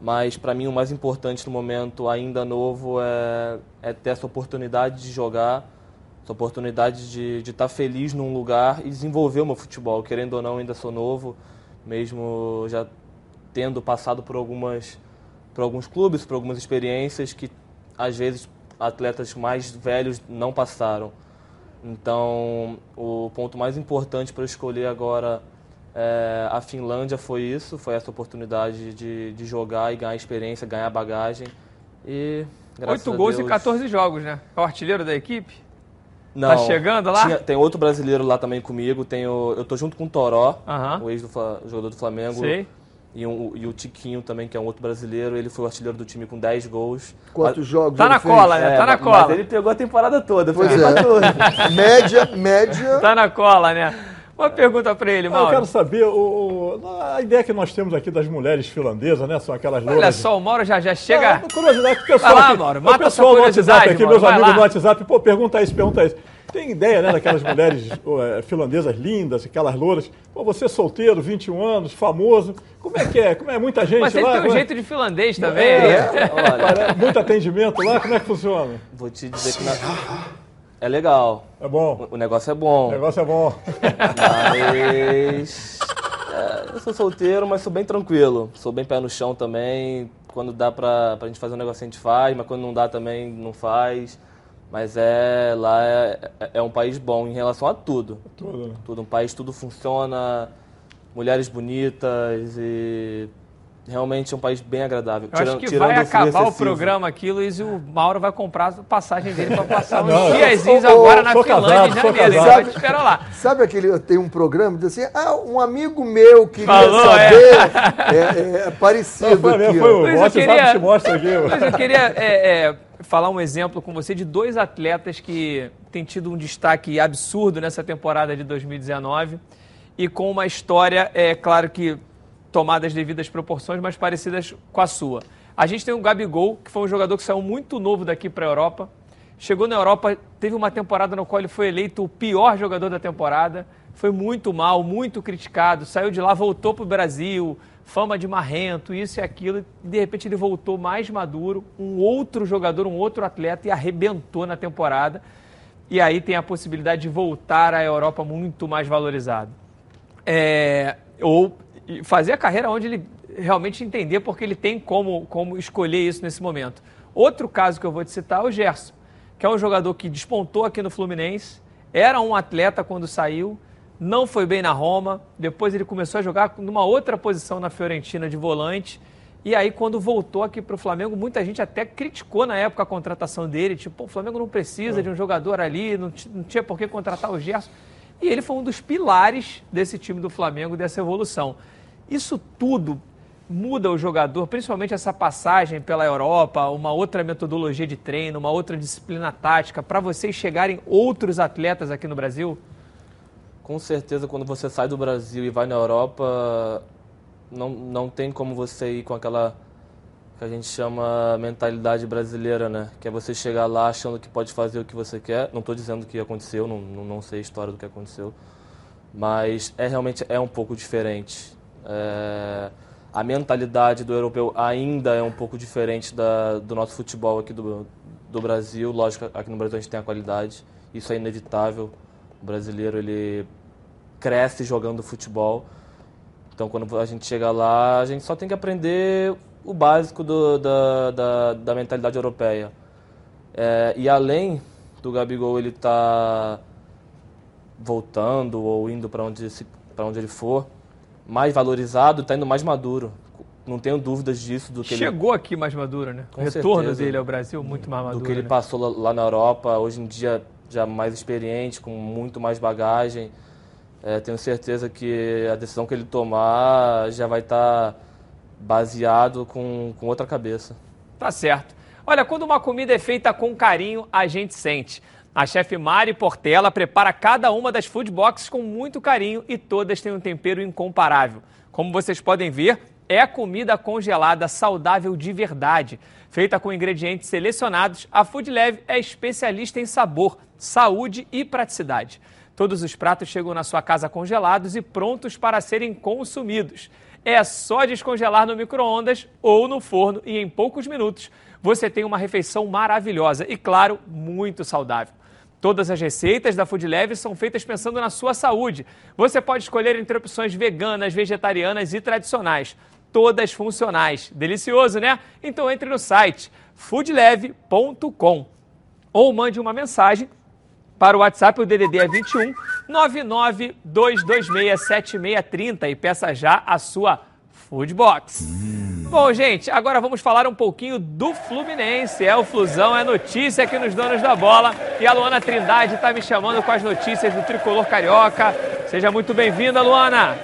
Mas para mim o mais importante no momento, ainda novo, é, é ter essa oportunidade de jogar, essa oportunidade de estar feliz num lugar e desenvolver o meu futebol. Querendo ou não, ainda sou novo, mesmo já tendo passado por algumas por alguns clubes, por algumas experiências que às vezes atletas mais velhos não passaram. Então, o ponto mais importante para eu escolher agora é, a Finlândia foi isso, foi essa oportunidade de, de jogar e ganhar experiência, ganhar bagagem. E graças Oito a gols Deus, em 14 jogos, né? É o artilheiro da equipe? Não, Tá chegando lá? tinha- tem outro brasileiro lá também comigo. Tenho, eu tô junto com o Toró, o ex do do Flamengo. Sei. E, um- e o Tiquinho também, que é um outro brasileiro. Ele foi o artilheiro do time com 10 gols. Quantos jogos Tá ele na fez? cola, né? Tá na mas- cola. Mas ele pegou a temporada toda. Pois é. 14. Média, média. Tá na cola, né? Uma pergunta pra ele, Eu Mauro. quero saber, o, o- a ideia que nós temos aqui das mulheres finlandesas, né? São aquelas Olha louras. só, o Mauro já, já chega... uma curiosidade que o pessoal Vai lá, aqui, Mauro, o mata pessoal essa no WhatsApp aqui, Mauro, meus amigos lá. no WhatsApp, pô, pergunta isso, pergunta isso. Tem ideia, né, daquelas mulheres é, finlandesas lindas, aquelas louras. Pô, você solteiro, 21 anos, famoso. Como é que é? Como é muita gente Mas ele lá? tem um é- jeito de finlandês também. É, Olha, Cara, muito atendimento lá, como é que funciona? vou te dizer que na- é legal. É bom. O negócio é O bom. negócio é bom. Mas. é, eu sou solteiro, mas sou bem tranquilo. Sou bem pé no chão também. Quando dá pra, pra gente fazer um negócio, a gente faz, mas quando não dá também, não faz. Mas é. Lá é, é- é um país bom em relação a tudo. Tudo. né? Tudo. Um país, tudo funciona. Mulheres bonitas e. Realmente é um país bem agradável. Eu acho que tirando vai acabar o programa aqui, Luiz, e o Mauro vai comprar a passagem dele pra passar uns Não, eu- diazinhos agora na Finlândia casado, em janeiro. Ele vai te esperar lá. Sabe aquele, tem um programa que diz assim, ah, um amigo meu queria Falou, saber. É, é parecido Foi, aqui. foi Luiz, eu queria- te mostra aqui. Mas eu queria é, é, falar um exemplo com você de dois atletas que têm tido um destaque absurdo nessa temporada de 2019 e com uma história, é claro que tomada as devidas proporções, mas parecidas com a sua. A gente tem o Gabigol, que foi um jogador que saiu muito novo daqui para a Europa. Chegou na Europa, teve uma temporada no qual ele foi eleito o pior jogador da temporada. Foi muito mal, muito criticado. Saiu de lá, voltou para o Brasil, fama de marrento, isso e aquilo. E de repente ele voltou mais maduro, um outro jogador, um outro atleta e arrebentou na temporada. E aí tem a possibilidade de voltar à Europa muito mais valorizado. É, ou e fazer a carreira onde ele realmente entender, porque ele tem como, como escolher isso nesse momento. Outro caso que eu vou te citar é o Gerson, que é um jogador que despontou aqui no Fluminense, era um atleta quando saiu, não foi bem na Roma, depois ele começou a jogar numa outra posição na Fiorentina de volante, e aí quando voltou aqui para o Flamengo, muita gente até criticou na época a contratação dele, tipo, "Pô, o Flamengo não precisa de um jogador ali, não, não tinha por que contratar o Gerson. E ele foi um dos pilares desse time do Flamengo, dessa evolução. Isso tudo muda o jogador, principalmente essa passagem pela Europa, uma outra metodologia de treino, uma outra disciplina tática, para vocês chegarem outros atletas aqui no Brasil? Com certeza, quando você sai do Brasil e vai na Europa, não, não tem como você ir com aquela, que a gente chama mentalidade brasileira, né? Que é você chegar lá achando que pode fazer o que você quer. Não estou dizendo que aconteceu, não, não, sei a história do que aconteceu, mas é realmente é um pouco diferente. É, a mentalidade do europeu ainda é um pouco diferente da, do nosso futebol aqui do, do Brasil. Lógico, aqui no Brasil a gente tem a qualidade, isso é inevitável. O brasileiro ele cresce jogando futebol. Então, quando a gente chega lá, a gente só tem que aprender o básico do, da, da, da, mentalidade europeia. É, e além do Gabigol ele tá voltando ou indo para onde, onde ele for, mais valorizado, está indo mais maduro. Não tenho dúvidas disso. do que Chegou ele... aqui mais maduro, né? Com o retorno certeza. dele ao Brasil, muito mais maduro. Do que ele né? passou lá na Europa, hoje em dia já mais experiente, com muito mais bagagem. É, tenho certeza que a decisão que ele tomar já vai estar... Tá baseado com, com outra cabeça. Tá certo. Olha, quando uma comida é feita com carinho, a gente sente. A chefe Mari Portela prepara cada uma das food boxes com muito carinho e todas têm um tempero incomparável. Como vocês podem ver, é comida congelada saudável de verdade. Feita com ingredientes selecionados, a Food Leve é especialista em sabor, saúde e praticidade. Todos os pratos chegam na sua casa congelados e prontos para serem consumidos. É só descongelar no micro-ondas ou no forno e em poucos minutos você tem uma refeição maravilhosa e, claro, muito saudável. Todas as receitas da Food Leve são feitas pensando na sua saúde. Você pode escolher entre opções veganas, vegetarianas e tradicionais. Todas funcionais. Delicioso, né? Então entre no site foodleve.com ou mande uma mensagem para o WhatsApp, o DDD é 21 992267630 e peça já a sua Food Box. Bom, gente, agora vamos falar um pouquinho do Fluminense. É o Flusão, é notícia aqui nos Donos da Bola. E a Luana Trindade está me chamando com as notícias do Tricolor Carioca. Seja muito bem-vinda, Luana.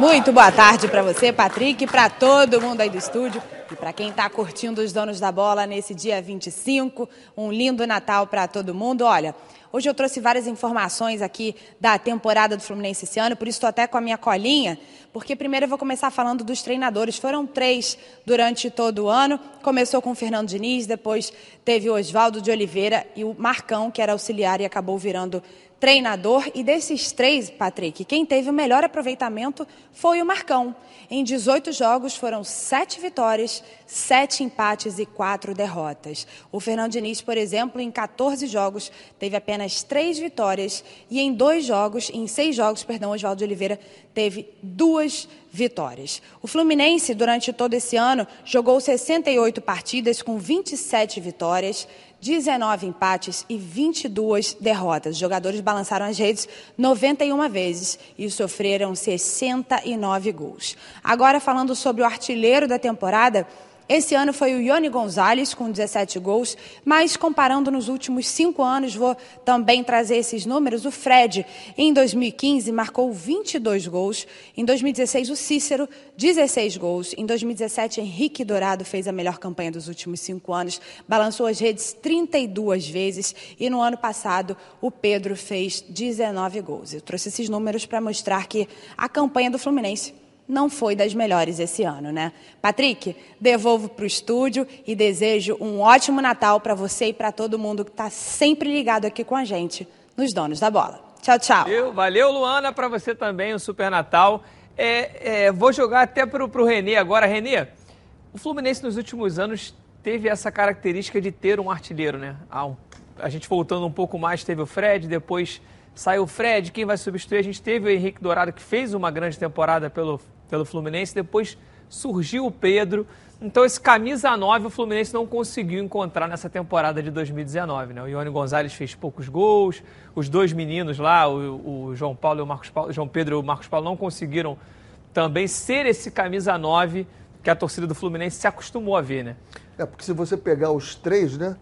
Muito boa tarde para você, Patrick, para todo mundo aí do estúdio. E para quem está curtindo os donos da bola nesse dia 25, um lindo Natal para todo mundo. Olha, hoje eu trouxe várias informações aqui da temporada do Fluminense esse ano, por isso estou até com a minha colinha, porque primeiro eu vou começar falando dos treinadores. Foram três durante todo o ano. Começou com o Fernando Diniz, depois teve o Oswaldo de Oliveira e o Marcão, que era auxiliar e acabou virando treinador. E desses três, Patrick, quem teve o melhor aproveitamento foi o Marcão. Em 18 jogos foram sete vitórias, sete empates e quatro derrotas. O Fernando Diniz, por exemplo, em 14 jogos teve apenas três vitórias e em dois jogos, em seis jogos, perdão, Oswaldo Oliveira teve duas vitórias. O Fluminense, durante todo esse ano, jogou 68 partidas com 27 vitórias, 19 empates e 22 derrotas. Os jogadores balançaram as redes 91 vezes e sofreram 69 gols. Agora, falando sobre o artilheiro da temporada, esse ano foi o Ione Gonzalez com 17 gols, mas comparando nos últimos cinco anos, vou também trazer esses números. O Fred, em 2015, marcou 22 gols. Em 2016, o Cícero, 16 gols. Em 2017, Henrique Dourado fez a melhor campanha dos últimos cinco anos, balançou as redes 32 vezes. E no ano passado, o Pedro fez 19 gols. Eu trouxe esses números para mostrar que a campanha do Fluminense não foi das melhores esse ano, né? Patrick, devolvo para o estúdio e desejo um ótimo Natal para você e para todo mundo que está sempre ligado aqui com a gente nos Donos da Bola. Tchau, tchau. Valeu, valeu Luana, para você também, um Super Natal. É, é, vou jogar até para o Renê agora. Renê, o Fluminense nos últimos anos teve essa característica de ter um artilheiro, né? A gente voltando um pouco mais, teve o Fred, depois saiu o Fred, quem vai substituir? A gente teve o Henrique Dourado, que fez uma grande temporada pelo, pelo Fluminense, depois surgiu o Pedro. Então, esse camisa 9 o Fluminense não conseguiu encontrar nessa temporada de 2019. Né? O Ione Gonzalez fez poucos gols, os dois meninos lá, o, o João Paulo e o Marcos Paulo, João Pedro e o Marcos Paulo não conseguiram também ser esse camisa 9 que a torcida do Fluminense se acostumou a ver, né? É, porque se você pegar os três, né?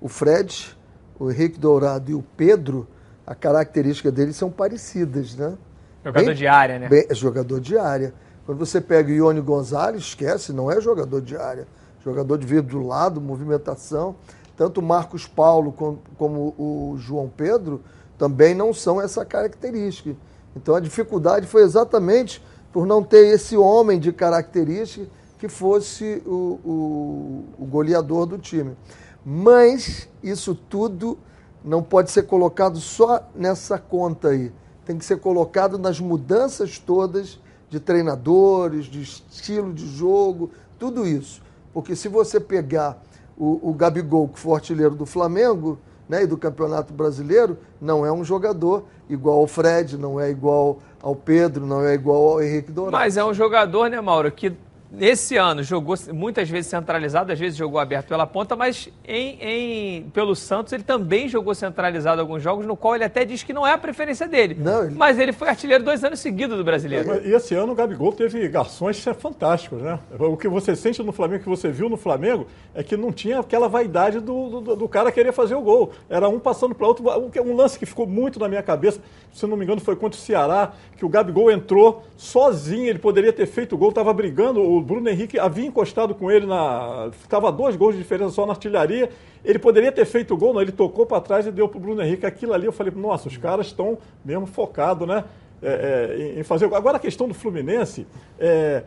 O Fred, o Henrique Dourado e o Pedro, a característica deles são parecidas, né? Jogador bem, de área, né? Bem, jogador de área. Quando você pega o Ione Gonzalez, esquece, não é jogador de área. Jogador de vir do lado, movimentação. Tanto o Marcos Paulo como, como o João Pedro também não são essa característica. Então a dificuldade foi exatamente por não ter esse homem de característica que fosse o, o, o goleador do time. Mas isso tudo não pode ser colocado só nessa conta aí. Tem que ser colocado nas mudanças todas de treinadores, de estilo de jogo, tudo isso. Porque se você pegar o, o Gabigol, que foi artilheiro do Flamengo né, e do Campeonato Brasileiro, não é um jogador igual ao Fred, não é igual ao Pedro, não é igual ao Henrique Dourado. Mas é um jogador, né, Mauro, que esse ano jogou muitas vezes centralizado, às vezes jogou aberto pela ponta, mas em, em, pelo Santos ele também jogou centralizado alguns jogos, no qual ele até diz que não é a preferência dele. Não, ele... Mas ele foi artilheiro dois anos seguidos do brasileiro. E esse ano o Gabigol teve garçons fantásticos, né? O que você sente no Flamengo, que você viu no Flamengo, é que não tinha aquela vaidade do, do, do cara querer fazer o gol. Era um passando para outro. Um lance que ficou muito na minha cabeça, se não me engano, foi contra o Ceará, que o Gabigol entrou sozinho, ele poderia ter feito o gol, estava brigando, o Bruno Henrique havia encostado com ele na. Estava dois gols de diferença só na artilharia. Ele poderia ter feito o gol, não, ele tocou para trás e deu para o Bruno Henrique. Aquilo ali eu falei, nossa, os caras estão mesmo focados né, é, é, em fazer. Agora a questão do Fluminense. É,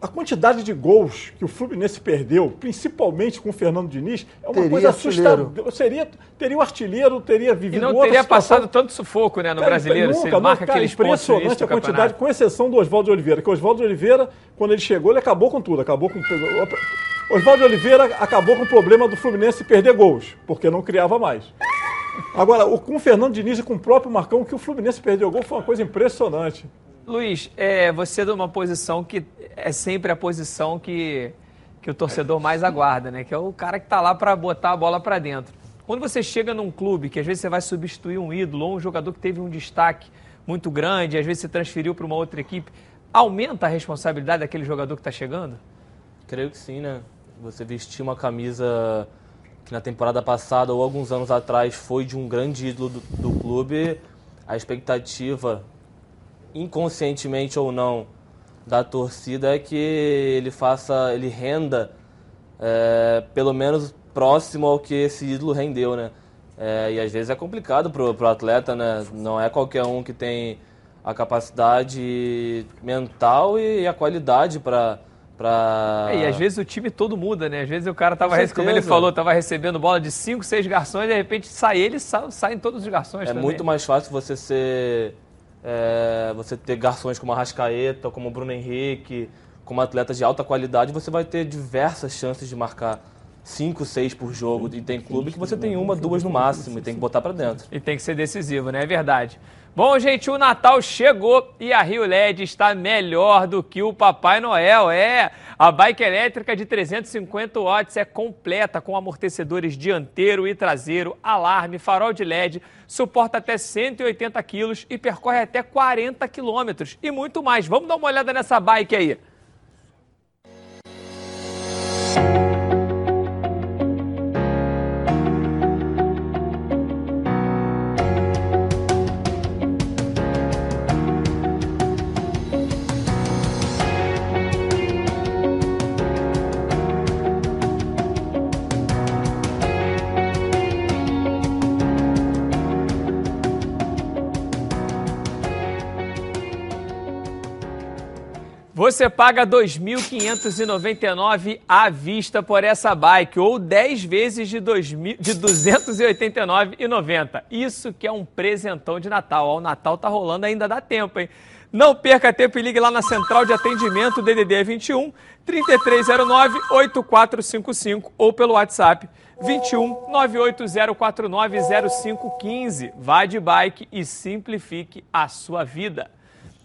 a quantidade de gols que o Fluminense perdeu, principalmente com o Fernando Diniz, é uma teria coisa assustadora. Seria, teria o artilheiro, teria vivido E não teria passado tanto sufoco né, no cara, brasileiro. Nunca, marca cara, impressionante a quantidade, com exceção do Oswaldo Oliveira. Que o Oswaldo Oliveira, quando ele chegou, ele acabou com tudo. Acabou com. Oswaldo Oliveira acabou com o problema do Fluminense perder gols, porque não criava mais. Agora, com o Fernando Diniz e com o próprio Marcão, que o Fluminense perdeu gol foi uma coisa impressionante. Luiz, é, você é de uma posição que é sempre a posição que, que o torcedor mais aguarda, né? Que é o cara que está lá para botar a bola para dentro. Quando você chega num clube que às vezes você vai substituir um ídolo ou um jogador que teve um destaque muito grande, às vezes você transferiu para uma outra equipe, aumenta a responsabilidade daquele jogador que está chegando? Creio que sim, né? Você vestir uma camisa que na temporada passada ou alguns anos atrás foi de um grande ídolo do, do clube, a expectativa inconscientemente ou não, da torcida é que ele faça, ele renda é, pelo menos próximo ao que esse ídolo rendeu, né? É, e às vezes é complicado pro, pro atleta, né? Não é qualquer um que tem a capacidade mental e a qualidade para Pra... É, e às vezes o time todo muda, né? Às vezes o cara tava, como ele falou, tava recebendo bola de 5, 6 garçons e de repente sai ele, sa saem todos os garçons É também. muito mais fácil você ser é, você ter garçons como a Rascaeta, como o Bruno Henrique, como atletas de alta qualidade, você vai ter diversas chances de marcar 5, 6 por jogo. E tem clube que você tem uma, duas no máximo e tem que botar para dentro. E tem que ser decisivo, né? É verdade. Bom, gente, o Natal chegou e a Rio LED está melhor do que o Papai Noel. É, a bike elétrica de 350 watts é completa com amortecedores dianteiro e traseiro, alarme, farol de LED, suporta até 180 quilos e percorre até 40 quilômetros e muito mais. Vamos dar uma olhada nessa bike aí. Você paga R$ 2.599 à vista por essa bike ou 10 vezes de, 2000, de R$ 289,90. Isso que é um presentão de Natal. Ó, o Natal tá rolando, ainda dá tempo, hein? Não perca tempo e ligue lá na central de atendimento DDD 21 3309 8455 ou pelo WhatsApp 21 98049 0515. Vá de bike e simplifique a sua vida.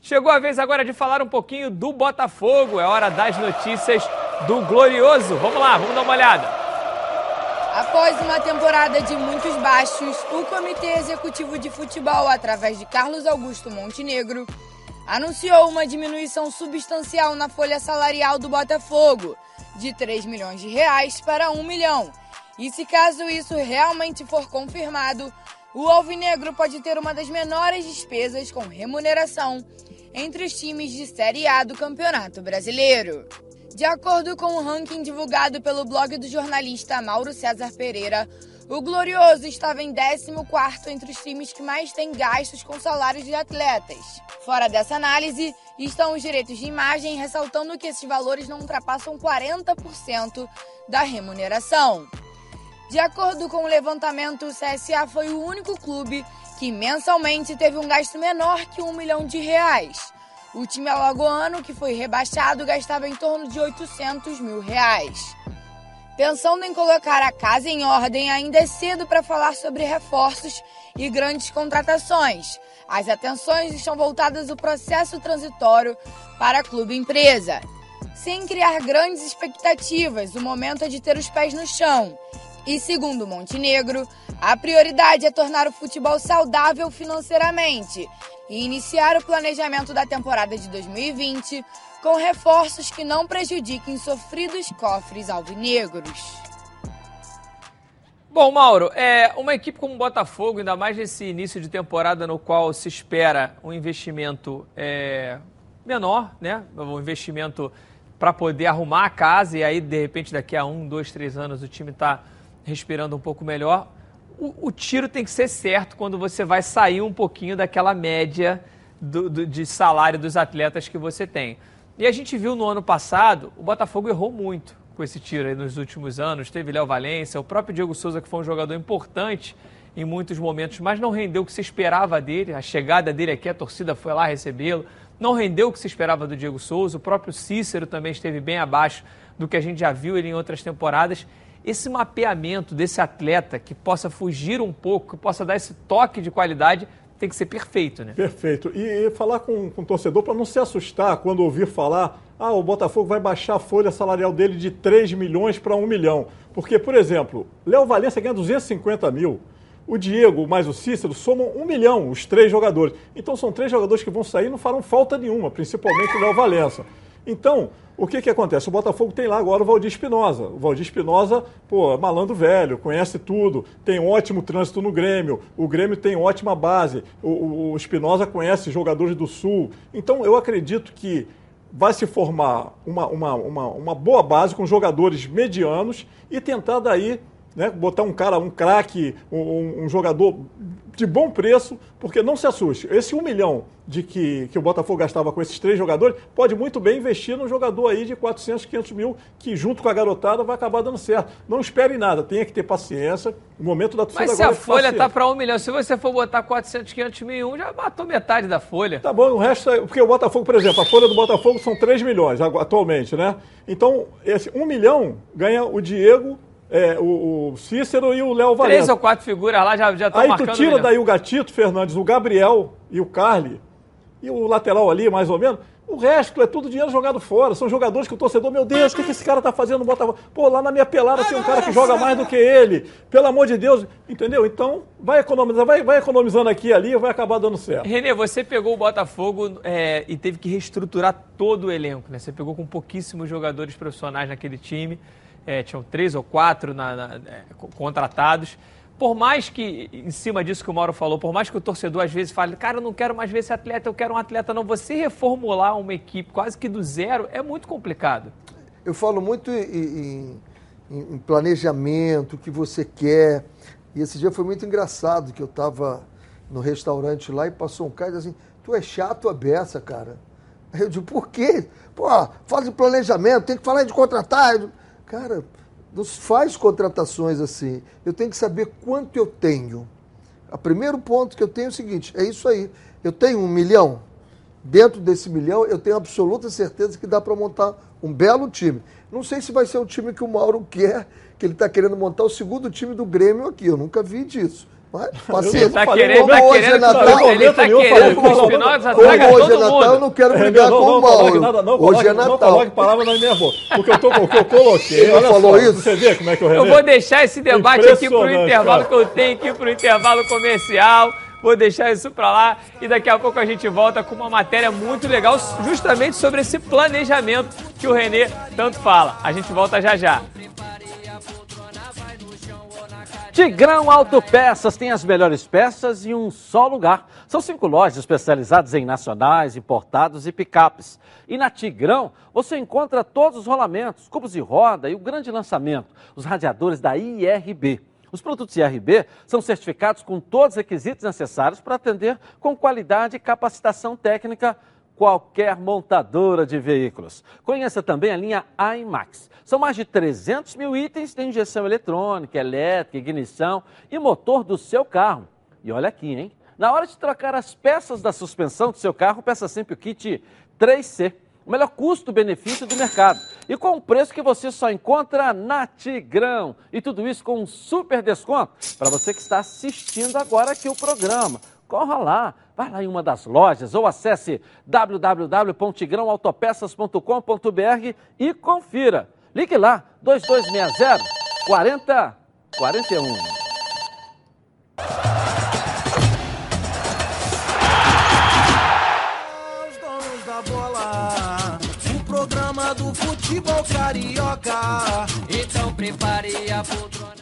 Chegou a vez agora de falar um pouquinho do Botafogo. É hora das notícias do Glorioso. Vamos lá, vamos dar uma olhada. Após uma temporada de muitos baixos, o Comitê Executivo de Futebol, através de Carlos Augusto Montenegro, anunciou uma diminuição substancial na folha salarial do Botafogo, de 3 milhões de reais para 1 milhão. E se caso isso realmente for confirmado, o Alvinegro pode ter uma das menores despesas com remuneração entre os times de Série A do Campeonato Brasileiro. De acordo com o ranking divulgado pelo blog do jornalista Mauro César Pereira, O Glorioso estava em 14º entre os times que mais têm gastos com salários de atletas. Fora dessa análise, estão os direitos de imagem, ressaltando que esses valores não ultrapassam 40% da remuneração. De acordo com o levantamento, o CSA foi o único clube que mensalmente teve um gasto menor que um milhão de reais. O time alagoano, que foi rebaixado, gastava em torno de 800 mil reais. Pensando em colocar a casa em ordem, ainda é cedo para falar sobre reforços e grandes contratações. As atenções estão voltadas ao processo transitório para a clube empresa. Sem criar grandes expectativas, o momento é de ter os pés no chão. E segundo Montenegro, a prioridade é tornar o futebol saudável financeiramente e iniciar o planejamento da temporada de 2020 com reforços que não prejudiquem sofridos cofres alvinegros. Bom, Mauro, é, uma equipe como o Botafogo, ainda mais nesse início de temporada no qual se espera um investimento é, menor, né? Um investimento para poder arrumar a casa e aí, de repente, daqui a um, dois, três anos o time está respirando um pouco melhor. O, o, tiro tem que ser certo quando você vai sair um pouquinho daquela média do, do, de salário dos atletas que você tem. E a gente viu no ano passado, o Botafogo errou muito com esse tiro aí nos últimos anos. Teve Léo Valência, o próprio Diego Souza, que foi um jogador importante em muitos momentos, mas não rendeu o que se esperava dele. A chegada dele aqui, a torcida foi lá recebê-lo. Não rendeu o que se esperava do Diego Souza. O próprio Cícero também esteve bem abaixo do que a gente já viu ele em outras temporadas. Esse mapeamento desse atleta que possa fugir um pouco, que possa dar esse toque de qualidade, tem que ser perfeito, né? Perfeito. E, e falar com, com o torcedor para não se assustar quando ouvir falar, ah, o Botafogo vai baixar a folha salarial dele de 3 milhões para 1 milhão. Porque, por exemplo, Léo Valência ganha 250 mil. O Diego mais o Cícero somam um milhão, os três jogadores. Então são três jogadores que vão sair e não farão falta nenhuma, principalmente o Léo Valença. Então, o que, que acontece? O Botafogo tem lá agora o Valdir Espinosa. O Valdir Espinosa, pô, malandro velho, conhece tudo, tem um ótimo trânsito no Grêmio, o Grêmio tem ótima base, o, o Espinosa conhece jogadores do Sul. Então, eu acredito que vai se formar uma, uma, uma, uma boa base com jogadores medianos e tentar daí né, botar um cara, um craque, um, um, jogador de bom preço, porque não se assuste. Esse um milhão de que, que o Botafogo gastava com esses três jogadores, pode muito bem investir num jogador aí de 400, 500 mil, que junto com a garotada vai acabar dando certo. Não espere nada, tenha que ter paciência. O momento da torcida Mas se a é folha está para um milhão, se você for botar 400, 500 mil um, já matou metade da folha. Tá bom, o resto é... Porque o Botafogo, por exemplo, a folha do Botafogo são 3 milhões atualmente, né? Então, esse 1 milhão ganha o Diego é, o, o, Cícero e o Léo Valença. Três ou quatro figuras lá já estão marcando. Aí tu tira daí o Gatito Fernandes, o Gabriel e o Carly, e o lateral ali, mais ou menos. O resto é tudo dinheiro jogado fora. São jogadores que o torcedor, meu Deus, o que, que esse cara tá fazendo no Botafogo? Pô, lá na minha pelada tem um cara que joga mais do que ele. Pelo amor de Deus. Entendeu? Então, vai economizando, vai, vai economizando aqui e ali e vai acabar dando certo. Renê, você pegou o Botafogo é, e teve que reestruturar todo o elenco, né? Você pegou com pouquíssimos jogadores profissionais naquele time é, tinham três ou quatro na, na, é, contratados. Por mais que, em cima disso que o Mauro falou, por mais que o torcedor às vezes fale, cara, eu não quero mais ver esse atleta, eu quero um atleta, não. Você reformular uma equipe quase que do zero é muito complicado. Eu falo muito em, em, em planejamento, o que você quer. E esse dia foi muito engraçado, que eu estava no restaurante lá e passou um cara e disse assim, tu é chato a beça, cara. Aí eu digo, por quê? Pô, de planejamento, tem que falar de contratar. Cara, não faz contratações assim. Eu tenho que saber quanto eu tenho. O primeiro ponto que eu tenho é o seguinte: é isso aí. Eu tenho um milhão. Dentro desse milhão, eu tenho absoluta certeza que dá para montar um belo time. Não sei se vai ser o time que o Mauro quer, que ele está querendo montar o segundo time do Grêmio aqui. Eu nunca vi disso. Paciência. Ele tá querendo, tá hoje querendo, é Natal, ele tá querendo o Espinosa traga hoje é Natal, mundo. eu não quero brigar não, com o Mauro. Nada, não, hoje coloque, é Natal. Não coloque palavra na minha boca. O que eu, tô, o que eu coloquei, Ele olha falou só, isso? Você vê como é que eu Eu vou deixar esse debate aqui pro intervalo, cara. que eu tenho aqui pro intervalo comercial. Vou deixar isso pra lá e daqui a pouco a gente volta com uma matéria muito legal, justamente sobre esse planejamento que o Renê tanto fala. A gente volta já já. Tigrão Autopeças tem as melhores peças em um só lugar. São cinco lojas especializadas em nacionais, importados e picapes. E na Tigrão você encontra todos os rolamentos, cubos de roda e o grande lançamento, os radiadores da IRB. Os produtos IRB são certificados com todos os requisitos necessários para atender com qualidade e capacitação técnica qualquer montadora de veículos. Conheça também a linha IMAX. São mais de 300 mil itens de injeção eletrônica, elétrica, ignição e motor do seu carro. E olha aqui, hein? Na hora de trocar as peças da suspensão do seu carro, peça sempre o kit 3C o melhor custo-benefício do mercado. E com um preço que você só encontra na Tigrão. E tudo isso com um super desconto para você que está assistindo agora aqui o programa. Corra lá, vai lá em uma das lojas ou acesse www.tigrãoautopeças.com.br e confira. Ligue lá, 2260 4041. do futebol carioca. Então prepare a poltrona.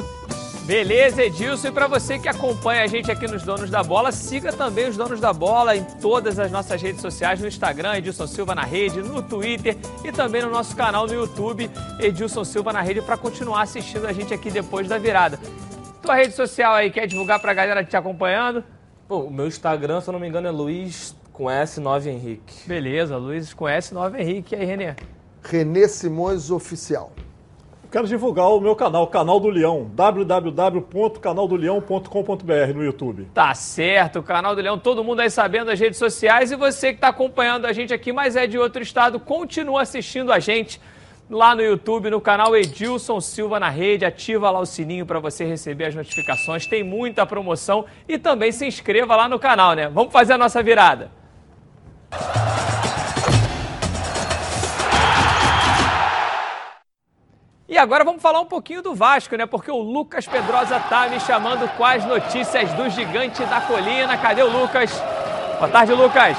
Beleza, Edilson. E para você que acompanha a gente aqui nos Donos da Bola, siga também os Donos da Bola em todas as nossas redes sociais, no Instagram, Edilson Silva na Rede, no Twitter e também no nosso canal no YouTube, Edilson Silva na Rede, para continuar assistindo a gente aqui depois da virada. Tua rede social aí, quer divulgar para a galera te acompanhando? Bom, o meu Instagram, se eu não me engano, é Luiz com S9 Henrique. Beleza, Luiz com S9 Henrique. E aí, Renê? Renê Simões Oficial. Quero divulgar o meu canal, Canal do Leão, www.canaldoleão.com.br no YouTube. Tá certo, Canal do Leão, todo mundo aí sabendo as redes sociais e você que está acompanhando a gente aqui, mas é de outro estado, continua assistindo a gente lá no YouTube, no canal Edilson Silva na Rede. Ativa lá o sininho para você receber as notificações. Tem muita promoção e também se inscreva lá no canal, né? Vamos fazer a nossa virada. E agora vamos falar um pouquinho do Vasco, né? Porque o Lucas Pedrosa tá me chamando com as notícias do gigante da colina. Cadê o Lucas? Boa tarde, Lucas.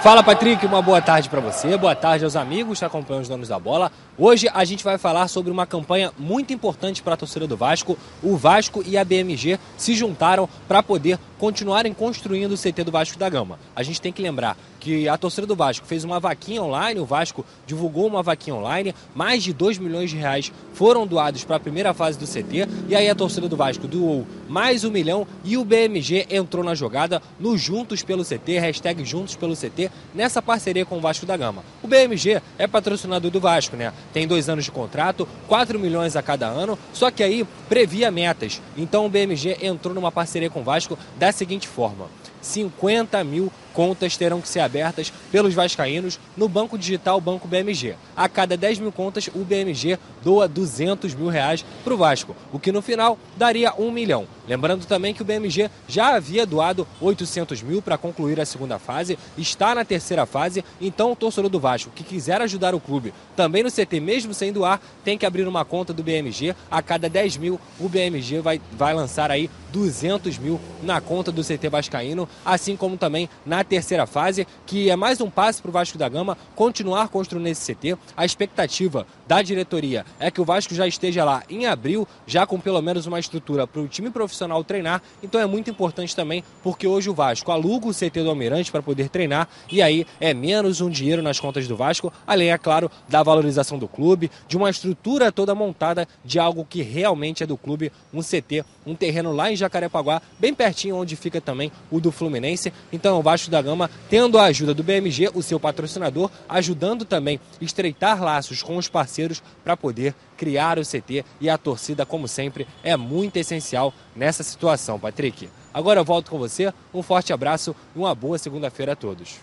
Fala Patrick, uma boa tarde para você, boa tarde aos amigos que acompanham os donos da bola. Hoje a gente vai falar sobre uma campanha muito importante para a torcida do Vasco. O Vasco e a BMG se juntaram para poder continuarem construindo o CT do Vasco da Gama. A gente tem que lembrar que a torcida do Vasco fez uma vaquinha online, o Vasco divulgou uma vaquinha online, mais de 2 milhões de reais foram doados para a primeira fase do CT, e aí a torcida do Vasco doou mais um milhão e o BMG entrou na jogada no Juntos pelo CT, hashtag Juntos pelo CT, nessa parceria com o Vasco da Gama. O BMG é patrocinador do Vasco, né? Tem dois anos de contrato, 4 milhões a cada ano, só que aí previa metas. Então o BMG entrou numa parceria com o Vasco da seguinte forma: 50 mil contas terão que ser abertas pelos vascaínos no Banco Digital Banco BMG. A cada 10 mil contas, o BMG doa 200 mil reais para o Vasco, o que no final daria 1 milhão. Lembrando também que o BMG já havia doado 800 mil para concluir a segunda fase, está na terceira fase, então o torcedor do Vasco que quiser ajudar o clube também no CT, mesmo sem doar, tem que abrir uma conta do BMG. A cada 10 mil, o BMG vai, vai lançar aí 200 mil na conta do CT Vascaíno, assim como também na terceira fase, que é mais um passo para o Vasco da Gama continuar construindo esse CT. A expectativa da diretoria é que o Vasco já esteja lá em abril, já com pelo menos uma estrutura para o time profissional treinar. Então é muito importante também, porque hoje o Vasco aluga o CT do Almirante para poder treinar e aí é menos um dinheiro nas contas do Vasco, além, é claro, da valorização do clube, de uma estrutura toda montada de algo que realmente é do clube, um CT, um terreno lá em Jacarepaguá, bem pertinho onde fica também o do Fluminense. Então o Vasco da Gama, tendo a ajuda do BMG, o seu patrocinador, ajudando também a estreitar laços com os parceiros para poder criar o CT e a torcida, como sempre, é muito essencial nessa situação, Patrick. Agora eu volto com você, um forte abraço e uma boa segunda-feira a todos.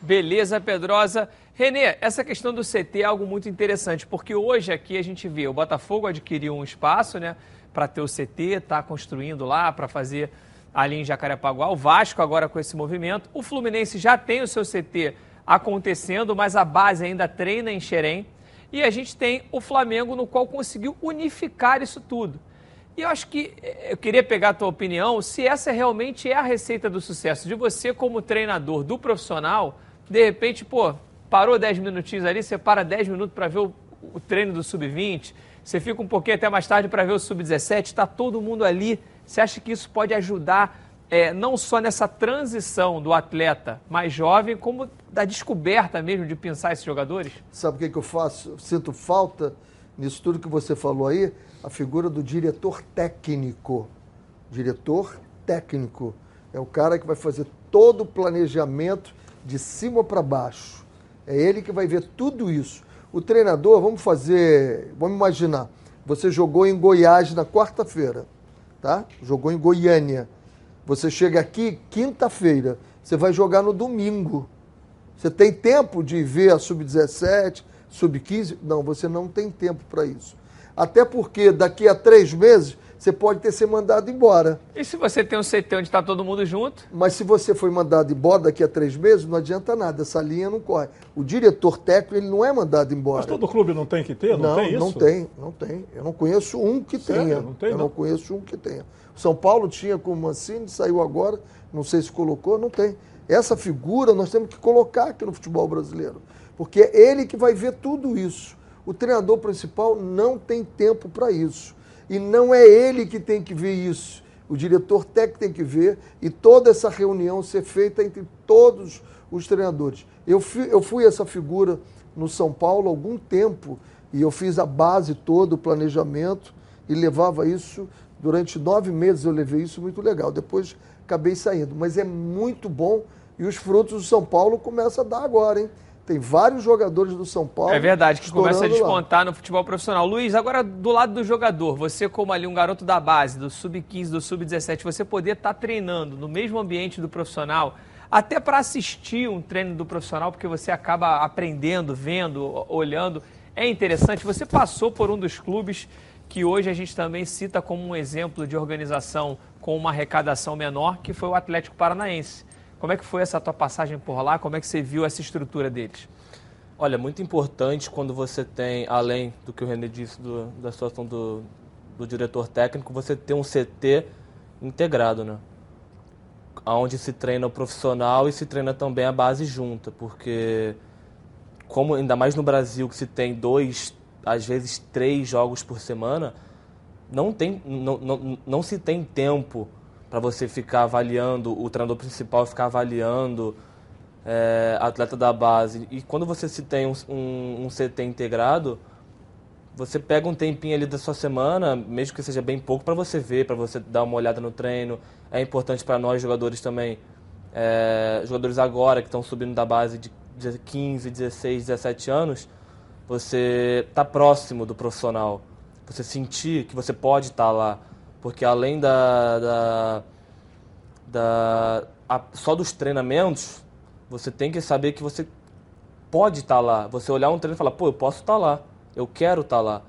Beleza, Pedrosa. Renê, essa questão do CT é algo muito interessante, porque hoje aqui a gente vê o Botafogo adquiriu um espaço, né, para ter o CT, está construindo lá para fazer ali em Jacarepaguá. O Vasco agora com esse movimento. O Fluminense já tem o seu CT acontecendo, mas a base ainda treina em Xerém. E a gente tem o Flamengo, no qual conseguiu unificar isso tudo. E eu acho que eh, eu queria pegar a tua opinião se essa realmente é a receita do sucesso de você como treinador do profissional, de repente, pô, parou 10 minutinhos ali, você para 10 minutos para ver o, o, treino do sub-20, você fica um pouquinho até mais tarde para ver o sub-17, está todo mundo ali. Você acha que isso pode ajudar é, não só nessa transição do atleta mais jovem, como da descoberta mesmo de pensar esses jogadores? Sabe o que, que eu faço? Eu sinto falta nisso tudo que você falou aí, a figura do diretor técnico. Diretor técnico. É o cara que vai fazer todo o planejamento de cima para baixo. É ele que vai ver tudo isso. O treinador, vamos fazer, vamos imaginar, você jogou em Goiás na quarta-feira, tá? Jogou em Goiânia. Você chega aqui quinta-feira, você vai jogar no domingo. Você tem tempo de ver a sub-17, sub-15? Não, você não tem tempo para isso. Até porque daqui a três meses você pode ter sido mandado embora. E se você tem um CT onde está todo mundo junto? Mas se você foi mandado embora daqui a três meses, não adianta nada, essa linha não corre. O diretor técnico ele não é mandado embora. Mas todo clube não tem que ter? Não, não tem isso? Não tem, não tem. Eu não conheço um que Sério? tenha. Não tem, Eu não? não conheço um que tenha. O São Paulo tinha com o Mancini, saiu agora, não sei se colocou, não tem. Essa figura nós temos que colocar aqui no futebol brasileiro. Porque é ele que vai ver tudo isso. O treinador principal não tem tempo para isso. E não é ele que tem que ver isso. O diretor técnico tem que ver e toda essa reunião ser feita entre todos os treinadores. Eu fui, eu fui essa figura no São Paulo há algum tempo e eu fiz a base toda, o planejamento e levava isso durante nove meses. Eu levei isso muito legal. Depois acabei saindo, mas é muito bom e os frutos do São Paulo começam a dar agora, hein? Tem vários jogadores do São Paulo. É verdade, que começa a estourando lá. despontar no futebol profissional. Luiz, agora do lado do jogador, você como ali um garoto da base, do sub-15, do sub-17, você poder estar treinando no mesmo ambiente do profissional, até para assistir um treino do profissional, porque você acaba aprendendo, vendo, olhando, é interessante. Você passou por um dos clubes que hoje a gente também cita como um exemplo de organização com uma arrecadação menor, que foi o Atlético Paranaense. Como é que foi essa tua passagem por lá? Como é que você viu essa estrutura deles? Olha, muito importante quando você tem, além do que o René disse do- da situação do, do diretor técnico, você ter um CT integrado, né? Onde se treina o profissional e se treina também a base junta, porque como ainda mais no Brasil que se tem dois, às vezes três jogos por semana, não tem, não, não, não se tem tempo para você ficar avaliando o treinador principal ficar avaliando é, atleta da base. E quando você se tem um, um, um CT integrado, você pega um tempinho ali da sua semana, mesmo que seja bem pouco, para você ver, para você dar uma olhada no treino. É importante para nós jogadores também, é, jogadores agora que estão subindo da base de de 15, 16, 17 anos, você tá próximo do profissional. Você sentir que você pode estar lá. Porque além da, da, da a- só dos treinamentos, você tem que saber que você pode estar lá. Você olhar um treino e falar, pô, eu posso estar lá, eu quero estar lá.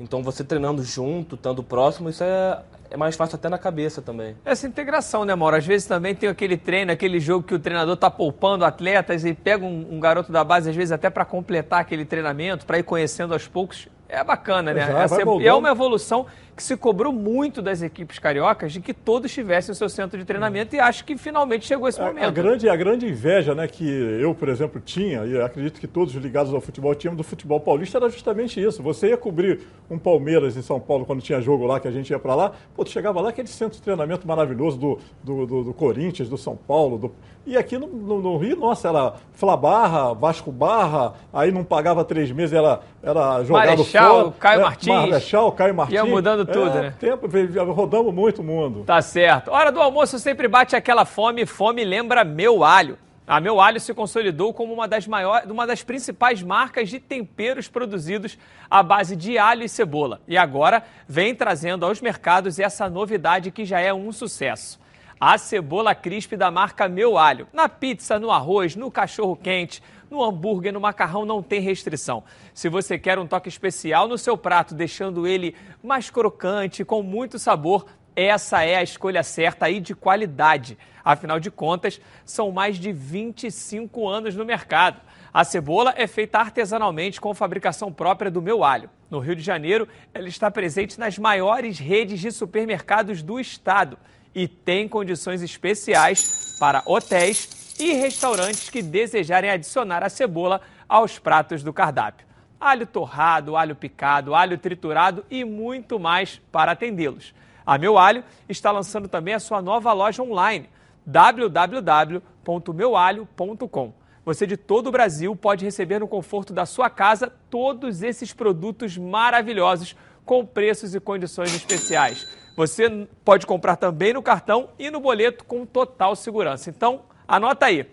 Então você treinando junto, estando próximo, isso é, é mais fácil até na cabeça também. Essa integração, né, Mauro? Às vezes também tem aquele treino, aquele jogo que o treinador tá poupando atletas e pega um, um garoto da base, às vezes até para completar aquele treinamento, para ir conhecendo aos poucos. É bacana, né? Exato, Essa é- é uma evolução que se cobrou muito das equipes cariocas de que todos tivessem o seu centro de treinamento e acho que finalmente chegou esse A, momento. a grande, a grande inveja né, que eu, por exemplo, tinha, e acredito que todos os ligados ao futebol tinham do futebol paulista, era justamente isso. Você ia cobrir um Palmeiras em São Paulo quando tinha jogo lá, que a gente ia para lá, pô, tu chegava lá, aquele centro de treinamento maravilhoso do, do, do- do Corinthians, do São Paulo. do- E aqui no, no- no Rio, nossa, era Fla Barra, Vasco Barra, aí não pagava três meses, era, era jogado Marechal, fora. Caio É, Martins. Marechal, Caio Martins. Ia mudando tudo, É, né? Tempo, rodamos muito o mundo. Tá certo. Hora do almoço sempre bate aquela fome, fome lembra meu alho. A Meu Alho se consolidou como uma das, maiores, uma das principais marcas de temperos produzidos à base de alho e cebola. E agora vem trazendo aos mercados essa novidade que já é um sucesso. A cebola crisp da marca Meu Alho. Na pizza, no arroz, no cachorro quente, no hambúrguer, no macarrão não tem restrição. Se você quer um toque especial no seu prato, deixando ele mais crocante, com muito sabor, essa é a escolha certa e de qualidade. Afinal de contas, são mais de 25 anos no mercado. A cebola é feita artesanalmente com fabricação própria do meu alho. No Rio de Janeiro, ela está presente nas maiores redes de supermercados do estado e tem condições especiais para hotéis e restaurantes que desejarem adicionar a cebola aos pratos do cardápio. Alho torrado, alho picado, alho triturado e muito mais para atendê-los. A Meu Alho está lançando também a sua nova loja online, www.meualho.com. Você de todo o Brasil pode receber no conforto da sua casa todos esses produtos maravilhosos com preços e condições especiais. Você pode comprar também no cartão e no boleto com total segurança. Então, anota aí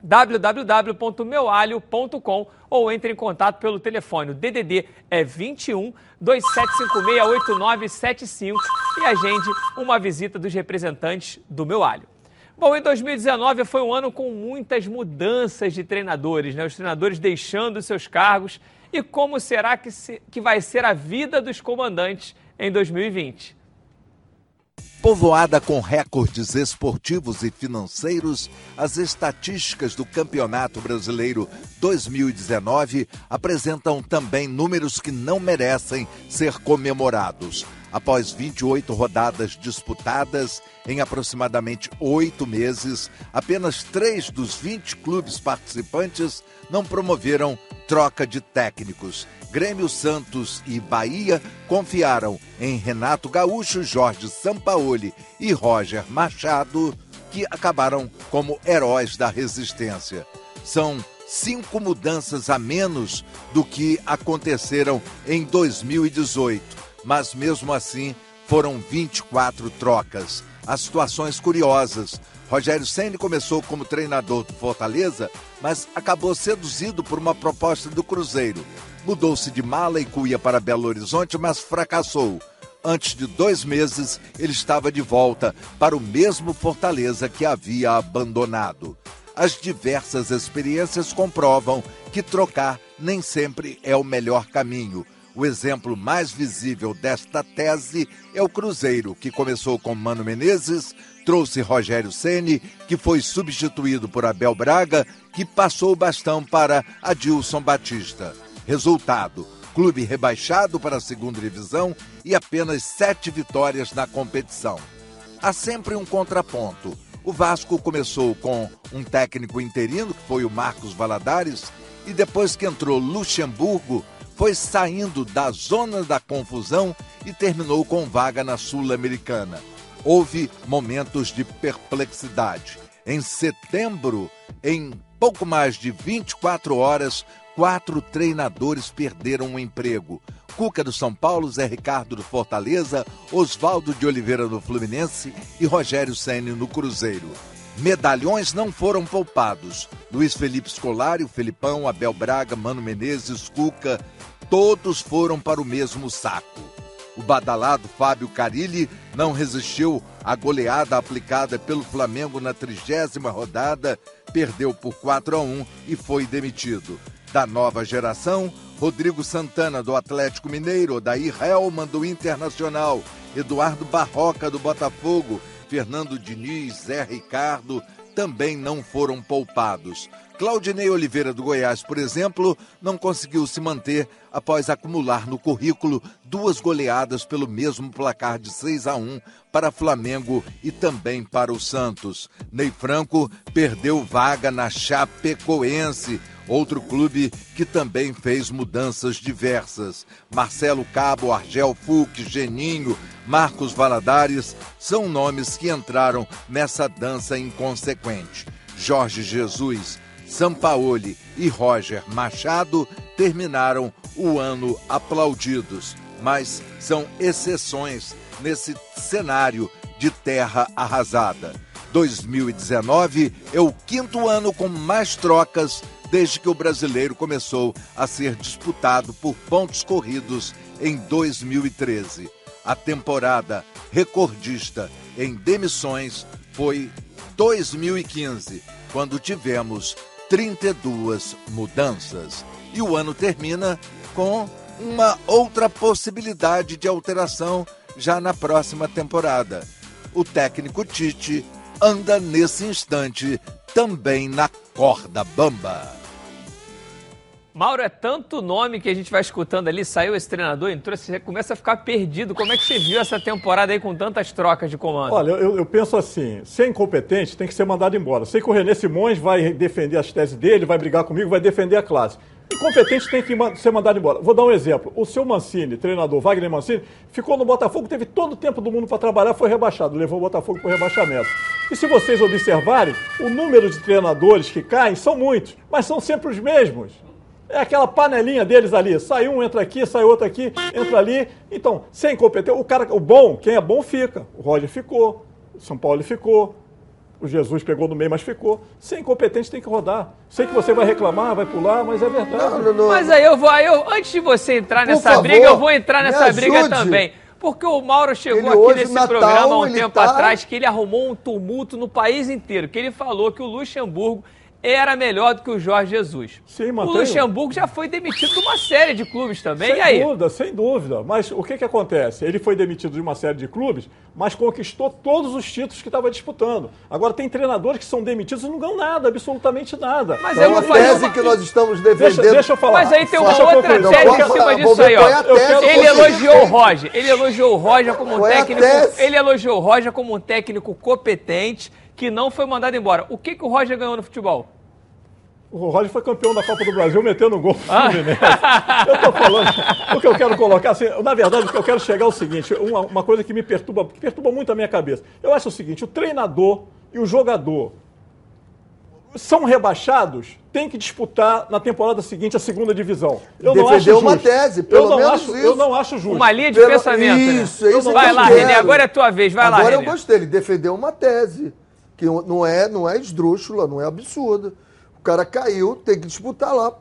www.meualho.com ou entre em contato pelo telefone. O DDD é 21 27568975 e agende uma visita dos representantes do Meu Alho. Bom, em 2019 foi um ano com muitas mudanças de treinadores, né? Os treinadores deixando seus cargos. E como será que, se, que vai ser a vida dos comandantes em 2020? Povoada com recordes esportivos e financeiros, as estatísticas do Campeonato Brasileiro 2019 apresentam também números que não merecem ser comemorados. Após 28 rodadas disputadas em aproximadamente oito meses, apenas três dos 20 clubes participantes não promoveram troca de técnicos. Grêmio Santos e Bahia confiaram em Renato Gaúcho, Jorge Sampaoli e Roger Machado, que acabaram como heróis da resistência. São cinco mudanças a menos do que aconteceram em 2018, mas mesmo assim foram 24 trocas. As situações curiosas. Rogério Ceni começou como treinador do Fortaleza, mas acabou seduzido por uma proposta do Cruzeiro mudou-se de mala e cuia para Belo Horizonte, mas fracassou. Antes de dois meses, ele estava de volta para o mesmo Fortaleza que havia abandonado. As diversas experiências comprovam que trocar nem sempre é o melhor caminho. O exemplo mais visível desta tese é o Cruzeiro, que começou com Mano Menezes, trouxe Rogério Ceni, que foi substituído por Abel Braga, que passou o bastão para Adilson Batista. Resultado: clube rebaixado para a segunda divisão e apenas sete vitórias na competição. Há sempre um contraponto. O Vasco começou com um técnico interino, que foi o Marcos Valadares, e depois que entrou Luxemburgo, foi saindo da zona da confusão e terminou com vaga na Sul-Americana. Houve momentos de perplexidade. Em setembro, em pouco mais de 24 horas, quatro treinadores perderam o emprego. Cuca do São Paulo, Zé Ricardo do Fortaleza, Oswaldo de Oliveira do Fluminense e Rogério Ceni no Cruzeiro. Medalhões não foram poupados. Luiz Felipe Scolari, o Felipão, Abel Braga, Mano Menezes, Cuca, todos foram para o mesmo saco. O badalado Fábio Carilli não resistiu à goleada aplicada pelo Flamengo na trigésima rodada, perdeu por 4 a 1 e foi demitido da nova geração, Rodrigo Santana do Atlético Mineiro, Daí Helman do Internacional, Eduardo Barroca do Botafogo, Fernando Diniz, Zé Ricardo também não foram poupados. Claudinei Oliveira do Goiás, por exemplo, não conseguiu se manter após acumular no currículo duas goleadas pelo mesmo placar de 6 a 1 para Flamengo e também para o Santos. Ney Franco perdeu vaga na Chapecoense outro clube que também fez mudanças diversas. Marcelo Cabo, Argel Fuc, Geninho, Marcos Valadares são nomes que entraram nessa dança inconsequente. Jorge Jesus, Sampaoli e Roger Machado terminaram o ano aplaudidos, mas são exceções nesse cenário de terra arrasada. 2019 é o quinto ano com mais trocas desde que o brasileiro começou a ser disputado por pontos corridos em 2013. A temporada recordista em demissões foi 2015, quando tivemos 32 mudanças. E o ano termina com uma outra possibilidade de alteração já na próxima temporada. O técnico Tite anda nesse instante também na corda bamba. Mauro, é tanto nome que a gente vai escutando ali, saiu esse treinador, entrou, você começa a ficar perdido. Como é que você viu essa temporada aí com tantas trocas de comando? Olha, eu, eu penso assim, se é incompetente, tem que ser mandado embora. Sei que o René Simões vai defender as teses dele, vai brigar comigo, vai defender a classe. Incompetente tem que ser mandado embora. Vou dar um exemplo. O seu Mancini, treinador Wagner Mancini, ficou no Botafogo, teve todo o tempo do mundo para trabalhar, foi rebaixado, levou o Botafogo para o rebaixamento. E se vocês observarem, o número de treinadores que caem são muitos, mas são sempre os mesmos. É aquela panelinha deles ali. Sai um, entra aqui, sai outro aqui, entra ali. Então, sem incompetente, o cara, o bom, quem é bom fica. O Roger ficou, o São Paulo ficou, o Jesus pegou no meio, mas ficou. Sem incompetente tem que rodar. Sei que você vai reclamar, vai pular, mas é verdade. Não, não, não. Mas aí eu vou, aí eu, antes de você entrar Por nessa favor, briga, eu vou entrar nessa briga ajude. também. Porque o Mauro chegou Ele aqui hoje, nesse Natal, programa há um tempo tá- atrás que ele arrumou um tumulto no país inteiro, que ele falou que o Luxemburgo era melhor do que o Jorge Jesus. Sim, o. Luxemburgo já foi demitido de uma série de clubes também. Sem e aí? dúvida, sem dúvida. Mas o que, que acontece? Ele foi demitido de uma série de clubes, mas conquistou todos os títulos que estava disputando. Agora tem treinadores que são demitidos e não ganham nada, absolutamente nada. Mas É eu uma vou fazer tese uma- que nós estamos Deixa, defendendo. deixa eu falar. Mas aí tem uma Deixa outra tese em cima disso aí, ó. é Ele elogiou o. Roger. Ele elogiou o Roger como um é técnico. Ele elogiou o Roger como um técnico competente que não foi mandado embora. O que, que o Roger ganhou no futebol? O Roger foi campeão da Copa do Brasil metendo gol no Ah. Fluminense. Eu tô falando, o que eu quero colocar, assim, na verdade, o que eu quero chegar é o seguinte, uma, uma coisa que me perturba, que perturba muito a minha cabeça. Eu acho o seguinte, o treinador e o jogador são rebaixados, tem que disputar na temporada seguinte a segunda divisão. Eu não acho Defendeu uma justo. tese, pelo eu não menos acho, isso. Eu não acho justo. Uma linha de Pelo- pensamento. né? Isso, é isso Vai eu lá. René. Agora é tua vez. Vai lá, Agora eu René. gostei, ele defendeu uma tese, que não é, não é esdrúxula, não é absurda. O cara caiu, tem que disputar lá.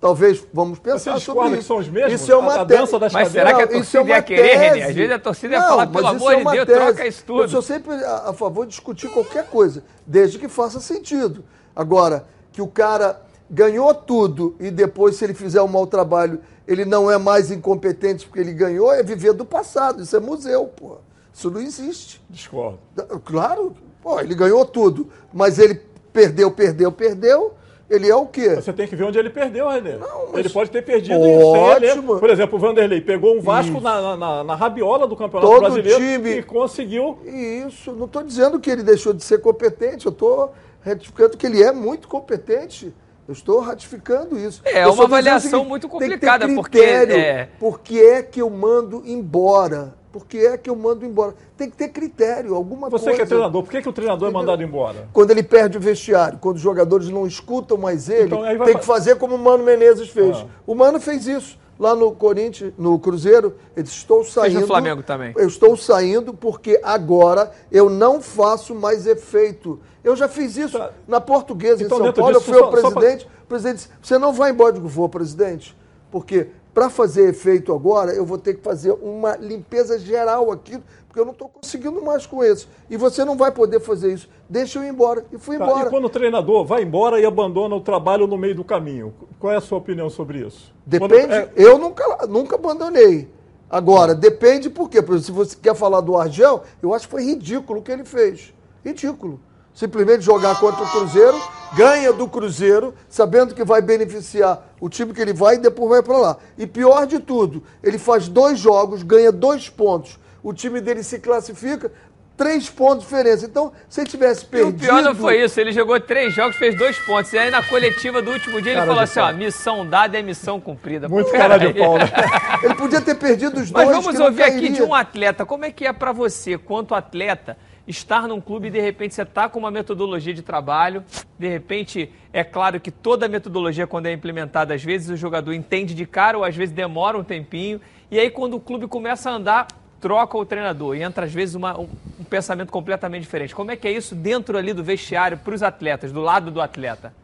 Talvez, vamos Você pensar discorda sobre que isso. são os mesmos? Isso é uma A- a tese. dança das Mas será que a isso torcida é uma ia querer, René? Às tese. vezes a torcida ia Não, falar, pelo isso amor é de Deus, tese. troca isso tudo. Eu sou sempre a, a favor de discutir qualquer coisa, desde que faça sentido. Agora, que o cara ganhou tudo e depois, se ele fizer um mau trabalho, ele não é mais incompetente porque ele ganhou, é viver do passado. Isso é museu, pô. Isso não existe. Discordo. Claro, pô, ele ganhou tudo, mas ele perdeu, perdeu, perdeu. Ele é o quê? Você tem que ver onde ele perdeu, René. mas- Ele pode ter perdido Ótimo. Por exemplo, o Vanderlei pegou um Vasco na, na- na, rabiola do Campeonato Todo Brasileiro time- e conseguiu. Isso, não estou dizendo que ele deixou de ser competente, eu estou ratificando que ele é muito competente. Eu estou ratificando isso. É Eu uma avaliação muito tem que ter complicada, porque, critério. é- Por que é que eu mando embora? Por que é que eu mando embora? Tem que ter critério, alguma Você coisa. que é treinador, por que, que o treinador é mandado embora? Quando ele perde o vestiário, quando os jogadores não escutam mais ele, Então, aí vai tem que fazer como o Mano Menezes fez. Ah. O Mano fez isso lá no Corinthians, no Cruzeiro. Ele disse, estou saindo. no Flamengo também. Eu estou saindo porque agora eu não faço mais efeito. Eu já fiz isso Tá. na portuguesa Então, em São Paulo. disso, eu fui ao só presidente. O presidente disse, você não vai embora. Eu digo, vou, presidente. Porque para fazer efeito agora, eu vou ter que fazer uma limpeza geral aqui, porque eu não estou conseguindo mais com isso. E você não vai poder fazer isso. Deixa eu ir embora. E fui Tá, embora. E quando o treinador vai embora e abandona o trabalho no meio do caminho, qual é a sua opinião sobre isso? Depende. Quando- é- Eu nunca, nunca abandonei. Agora, depende por quê? Por exemplo, se você quer falar do Argel, eu acho que foi ridículo o que ele fez. Ridículo. Simplesmente jogar contra o Cruzeiro, ganha do Cruzeiro, sabendo que vai beneficiar o time que ele vai e depois vai para lá. E pior de tudo, ele faz dois jogos, ganha dois pontos. O time dele se classifica, três pontos de diferença. Então, se ele tivesse E o perdido. pior não foi isso, ele jogou três jogos, fez dois pontos. E aí na coletiva do último dia ele Cara falou de assim: pau. ó, missão dada é missão cumprida. Muito Pô, cara de peraí. pau, né? Ele podia ter perdido os Mas dois. vamos que não ouvir aqui de um atleta. Como é que é pra você, quanto atleta, estar num clube e de repente você tá com uma metodologia de trabalho, de repente é claro que toda metodologia quando é implementada, às vezes o jogador entende de cara ou às vezes demora um tempinho, e aí quando o clube começa a andar, troca o treinador e entra às vezes uma, um, um pensamento completamente diferente. Como é que é isso dentro ali do vestiário para os atletas, do lado do atleta?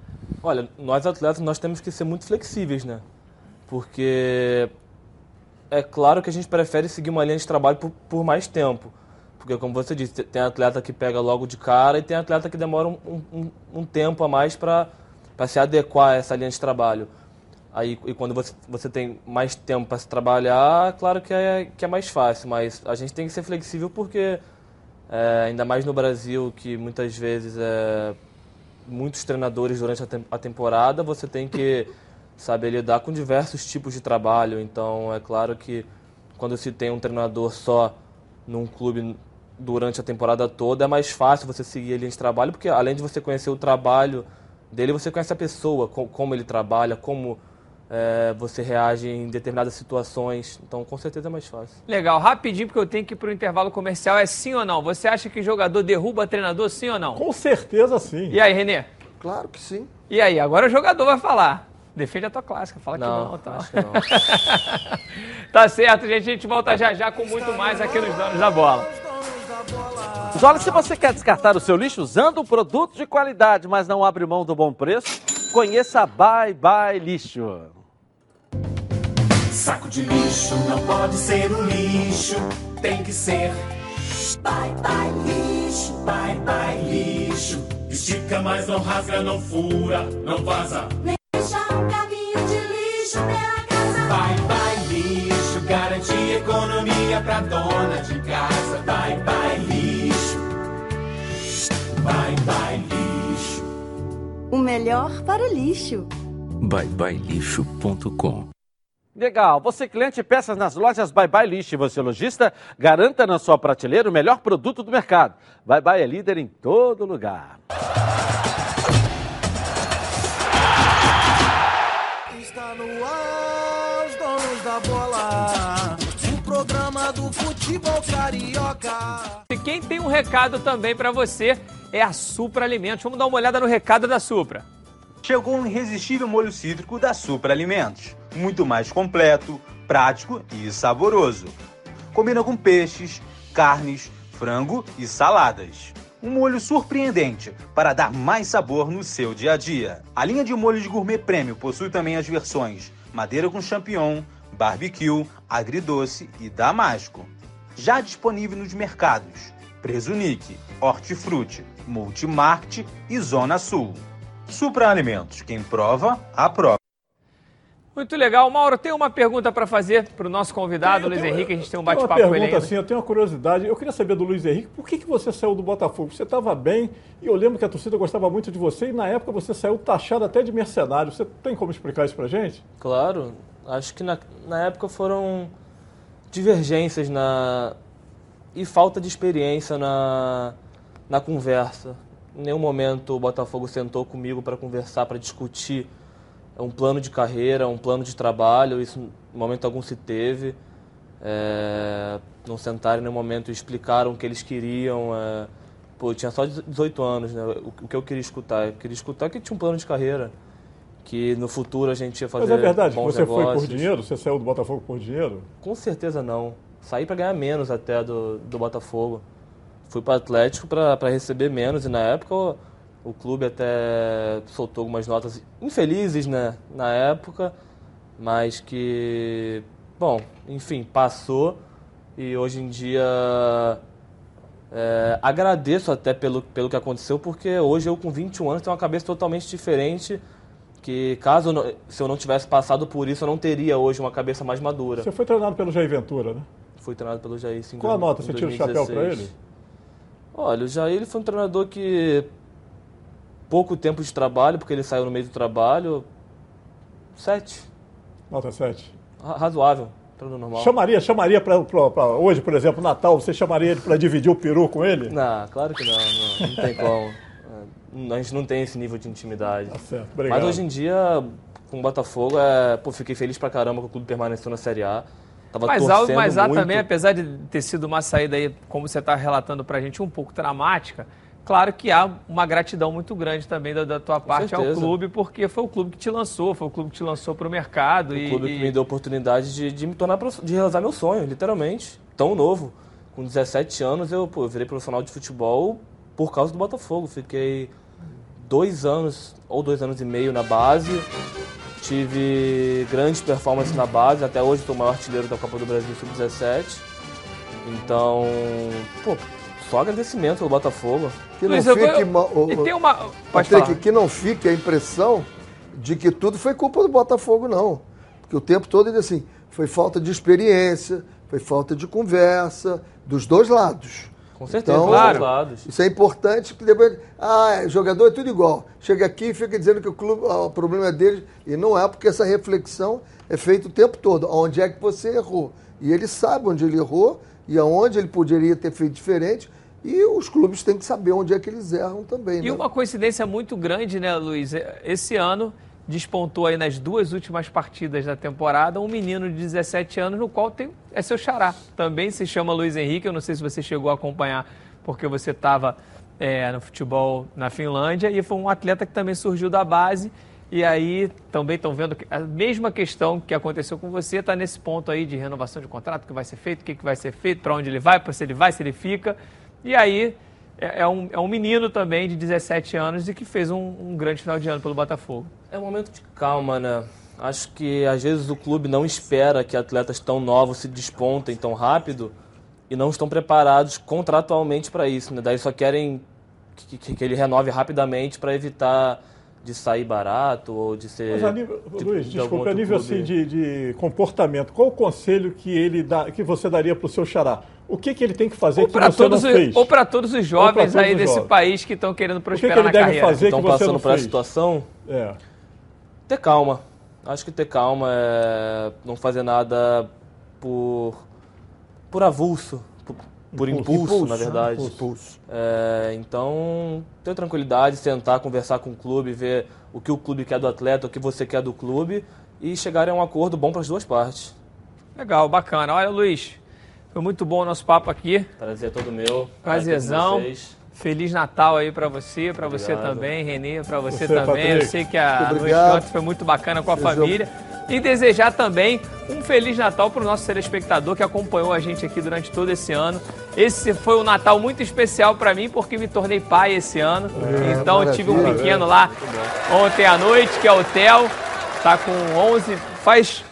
Olha, nós atletas nós temos que ser muito flexíveis, né? Porque é claro que a gente prefere seguir uma linha de trabalho por, por mais tempo. Porque, como você disse, tem atleta que pega logo de cara e tem atleta que demora um, um, um tempo a mais para se adequar a essa linha de trabalho. Aí, e quando você, você tem mais tempo para se trabalhar, claro que é, que é mais fácil, mas a gente tem que ser flexível porque, é, ainda mais no Brasil, que muitas vezes é, muitos treinadores durante a, tem, a temporada, você tem que saber lidar com diversos tipos de trabalho. Então, é claro que quando se tem um treinador só num clube durante a temporada toda, é mais fácil você seguir a linha de trabalho, porque além de você conhecer o trabalho dele, você conhece a pessoa, como ele trabalha, como é, você reage em determinadas situações. Então, com certeza é mais fácil. Legal. Rapidinho, porque eu tenho que ir para o intervalo comercial. É sim ou não? Você acha que jogador derruba treinador, sim ou não? Com certeza sim. E aí, Renê? Claro que sim. E aí, agora o jogador vai falar. Defende a tua clássica, fala Não, que não. Tá, acho que não. tá certo, gente. A gente volta já já com muito mais aqui nos Donos da Bola. Mas olha, se você quer descartar o seu lixo usando um produto de qualidade, mas não abre mão do bom preço, conheça a Bye Bye Lixo. Saco de lixo não pode ser um lixo, tem que ser. Bye bye lixo, bye bye lixo. Estica, mas não rasga, não fura, não vaza. Deixa um caminho de lixo pela O melhor para o lixo. byebyelixo.com Legal. Você cliente peças nas lojas Bye Bye Lixo e você lojista, garanta na sua prateleira o melhor produto do mercado. Bye Bye é líder em todo lugar. Está no ar, os donos da bola. O programa do futebol carioca. E quem tem um recado também para você é a Supra Alimentos. Vamos dar uma olhada no recado da Supra. Chegou um irresistível molho cítrico da Supra Alimentos. Muito mais completo, prático e saboroso. Combina com peixes, carnes, frango e saladas. Um molho surpreendente para dar mais sabor no seu dia a dia. A linha de molhos gourmet premium possui também as versões madeira com champignon, barbecue, agridoce e damasco. Já disponível nos mercados Presunic, Hortifruti, Multimarket e Zona Sul. Supra Alimentos, quem prova, aprova. Muito legal. Mauro, tem uma pergunta para fazer para o nosso convidado, Luiz Henrique. A gente tem um Tem uma bate-papo com ele pergunta ainda. assim, eu tenho uma curiosidade. Eu queria saber do Luiz Henrique, por que, que você saiu do Botafogo? Você estava bem e eu lembro que a torcida gostava muito de você e na época você saiu taxado até de mercenário. Você tem como explicar isso pra gente? Claro, acho que na, na época foram divergências na e falta de experiência na, na conversa. Em nenhum momento o Botafogo sentou comigo para conversar, para discutir um plano de carreira, um plano de trabalho. Isso, em momento algum, se teve. É, não sentaram em nenhum momento e explicaram o que eles queriam. É, pô, eu tinha só 18 anos, né? O, que eu queria escutar? Eu queria escutar que tinha um plano de carreira. Que no futuro a gente ia fazer Mas é verdade que você foi por negócios. dinheiro? Você saiu do Botafogo por dinheiro? Com certeza não. Saí para ganhar menos até do, do Botafogo. Fui para Atlético para receber menos e na época o, o clube até soltou algumas notas infelizes né, na época, mas que, bom, enfim, passou e hoje em dia é, agradeço até pelo, pelo que aconteceu, porque hoje eu com 21 anos tenho uma cabeça totalmente diferente que caso eu se eu não tivesse passado por isso, eu não teria hoje uma cabeça mais madura. Você foi treinado pelo Jair Ventura, né? Fui treinado pelo Jair sim, Qual a nota? Você tira o chapéu 2016. ele? Olha, o Jair ele foi um treinador que pouco tempo de trabalho, porque ele saiu no meio do trabalho, sete. Nota 7. Ra- Razoável, treinador normal. Chamaria, chamaria pra hoje, por exemplo, Natal, você chamaria ele para dividir o peru com ele? Não, claro que não, não, não tem como. É, A gente não tem esse nível de intimidade. Tá certo, obrigado. Mas hoje em dia, com o Botafogo, é, pô, fiquei feliz pra caramba que o clube permaneceu na Série A. Tava Mas torcendo há muito. também, apesar de ter sido uma saída aí, como você está relatando para a gente, um pouco dramática, Claro que há uma gratidão muito grande também da, da tua parte ao certeza. clube, porque foi o clube que te lançou, foi o clube que te lançou para o mercado. O e, clube que me deu a oportunidade de, de me tornar, de realizar meu sonho, literalmente. Tão novo. Com 17 anos eu, pô, eu virei profissional de futebol por causa do Botafogo. Fiquei dois anos, ou dois anos e meio na base. Tive grandes performances na base. Até hoje sou o maior artilheiro da Copa do Brasil Sub-17. Então, pô, só agradecimento pelo Botafogo. Que não Luiz, eu- fique eu- e tem uma- Patrick, que não fique a impressão de que tudo foi culpa do Botafogo, não. Porque o tempo todo ele assim, foi falta de experiência, foi falta de conversa, dos dois lados. Com certeza, Então, dois lados. Isso é importante, que depois. Ah, jogador é tudo igual. Chega aqui e fica dizendo que o clube, ah, o problema é deles. E não é, porque essa reflexão é feita o tempo todo. Onde é que você errou? E ele sabe onde ele errou e aonde ele poderia ter feito diferente. E os clubes têm que saber onde é que eles erram também. E né? uma coincidência muito grande, né, Luiz? Esse ano despontou aí nas duas últimas partidas da temporada um menino de 17 anos, no qual tem, é seu xará. Também se chama Luiz Henrique. Eu não sei se você chegou a acompanhar, porque você estava no futebol na Finlândia, e foi um atleta que também surgiu da base. E aí também estão vendo que a mesma questão que aconteceu com você está nesse ponto aí de renovação de contrato, que vai ser feito, o que, que vai ser feito, para onde ele vai, para se ele vai, se ele fica. E aí é, é um, é um menino também de 17 anos e que fez um, um grande final de ano pelo Botafogo. É um momento de calma, né? Acho que às vezes o clube não espera que atletas tão novos se despontem tão rápido e não estão preparados contratualmente para isso, né? Daí só querem que, que- que ele renove rapidamente para evitar de sair barato ou de ser. Mas a nível, de- Luiz, de algum desculpa, a nível assim, de, de comportamento, qual o conselho que ele dá, que você daria para o seu xará? O que, que ele tem que fazer Ou que para você não todos, os- fez? ou para todos os jovens todos aí os desse jovens. país que estão querendo que prosperar ele na deve carreira. fazer? Estão que você passando não por essa situação? É. Ter calma. Acho que ter calma é não fazer nada por por avulso, por, por Impulso. impulso, na verdade. né? Impulso. É, então, ter tranquilidade, sentar, conversar com o clube, ver o que o clube quer do atleta, o que você quer do clube e chegar a um acordo bom para as duas partes. Legal, bacana. Olha, Luiz, foi muito bom o nosso papo aqui. Prazer é todo meu. Prazerzão. Prazer. Feliz Natal aí pra você, pra você também, Renê, pra você, Você, também. Eu Patrick. sei que a noite ontem foi muito bacana com a Sejam- família. E desejar também um Feliz Natal pro nosso telespectador que acompanhou a gente aqui durante todo esse ano. Esse foi um Natal muito especial pra mim porque me tornei pai esse ano. É, então eu tive um pequeno lá ontem à noite, que é o Theo. Tá com 11, faz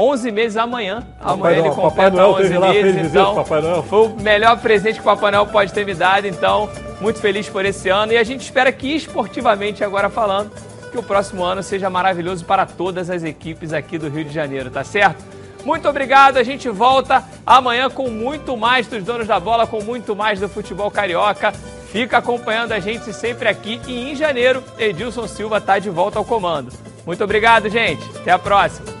11 meses amanhã. Amanhã ele completa Noel 11 teve lá, fez meses, então Papai Noel. foi o melhor presente que o Papai Noel pode ter me dado, então muito feliz por esse ano e a gente espera que esportivamente agora falando que o próximo ano seja maravilhoso para todas as equipes aqui do Rio de Janeiro, tá certo? Muito obrigado, a gente volta amanhã com muito mais dos donos da bola, com muito mais do futebol carioca. Fica acompanhando a gente sempre aqui e em janeiro Edilson Silva tá de volta ao comando. Muito obrigado, gente. Até a próxima.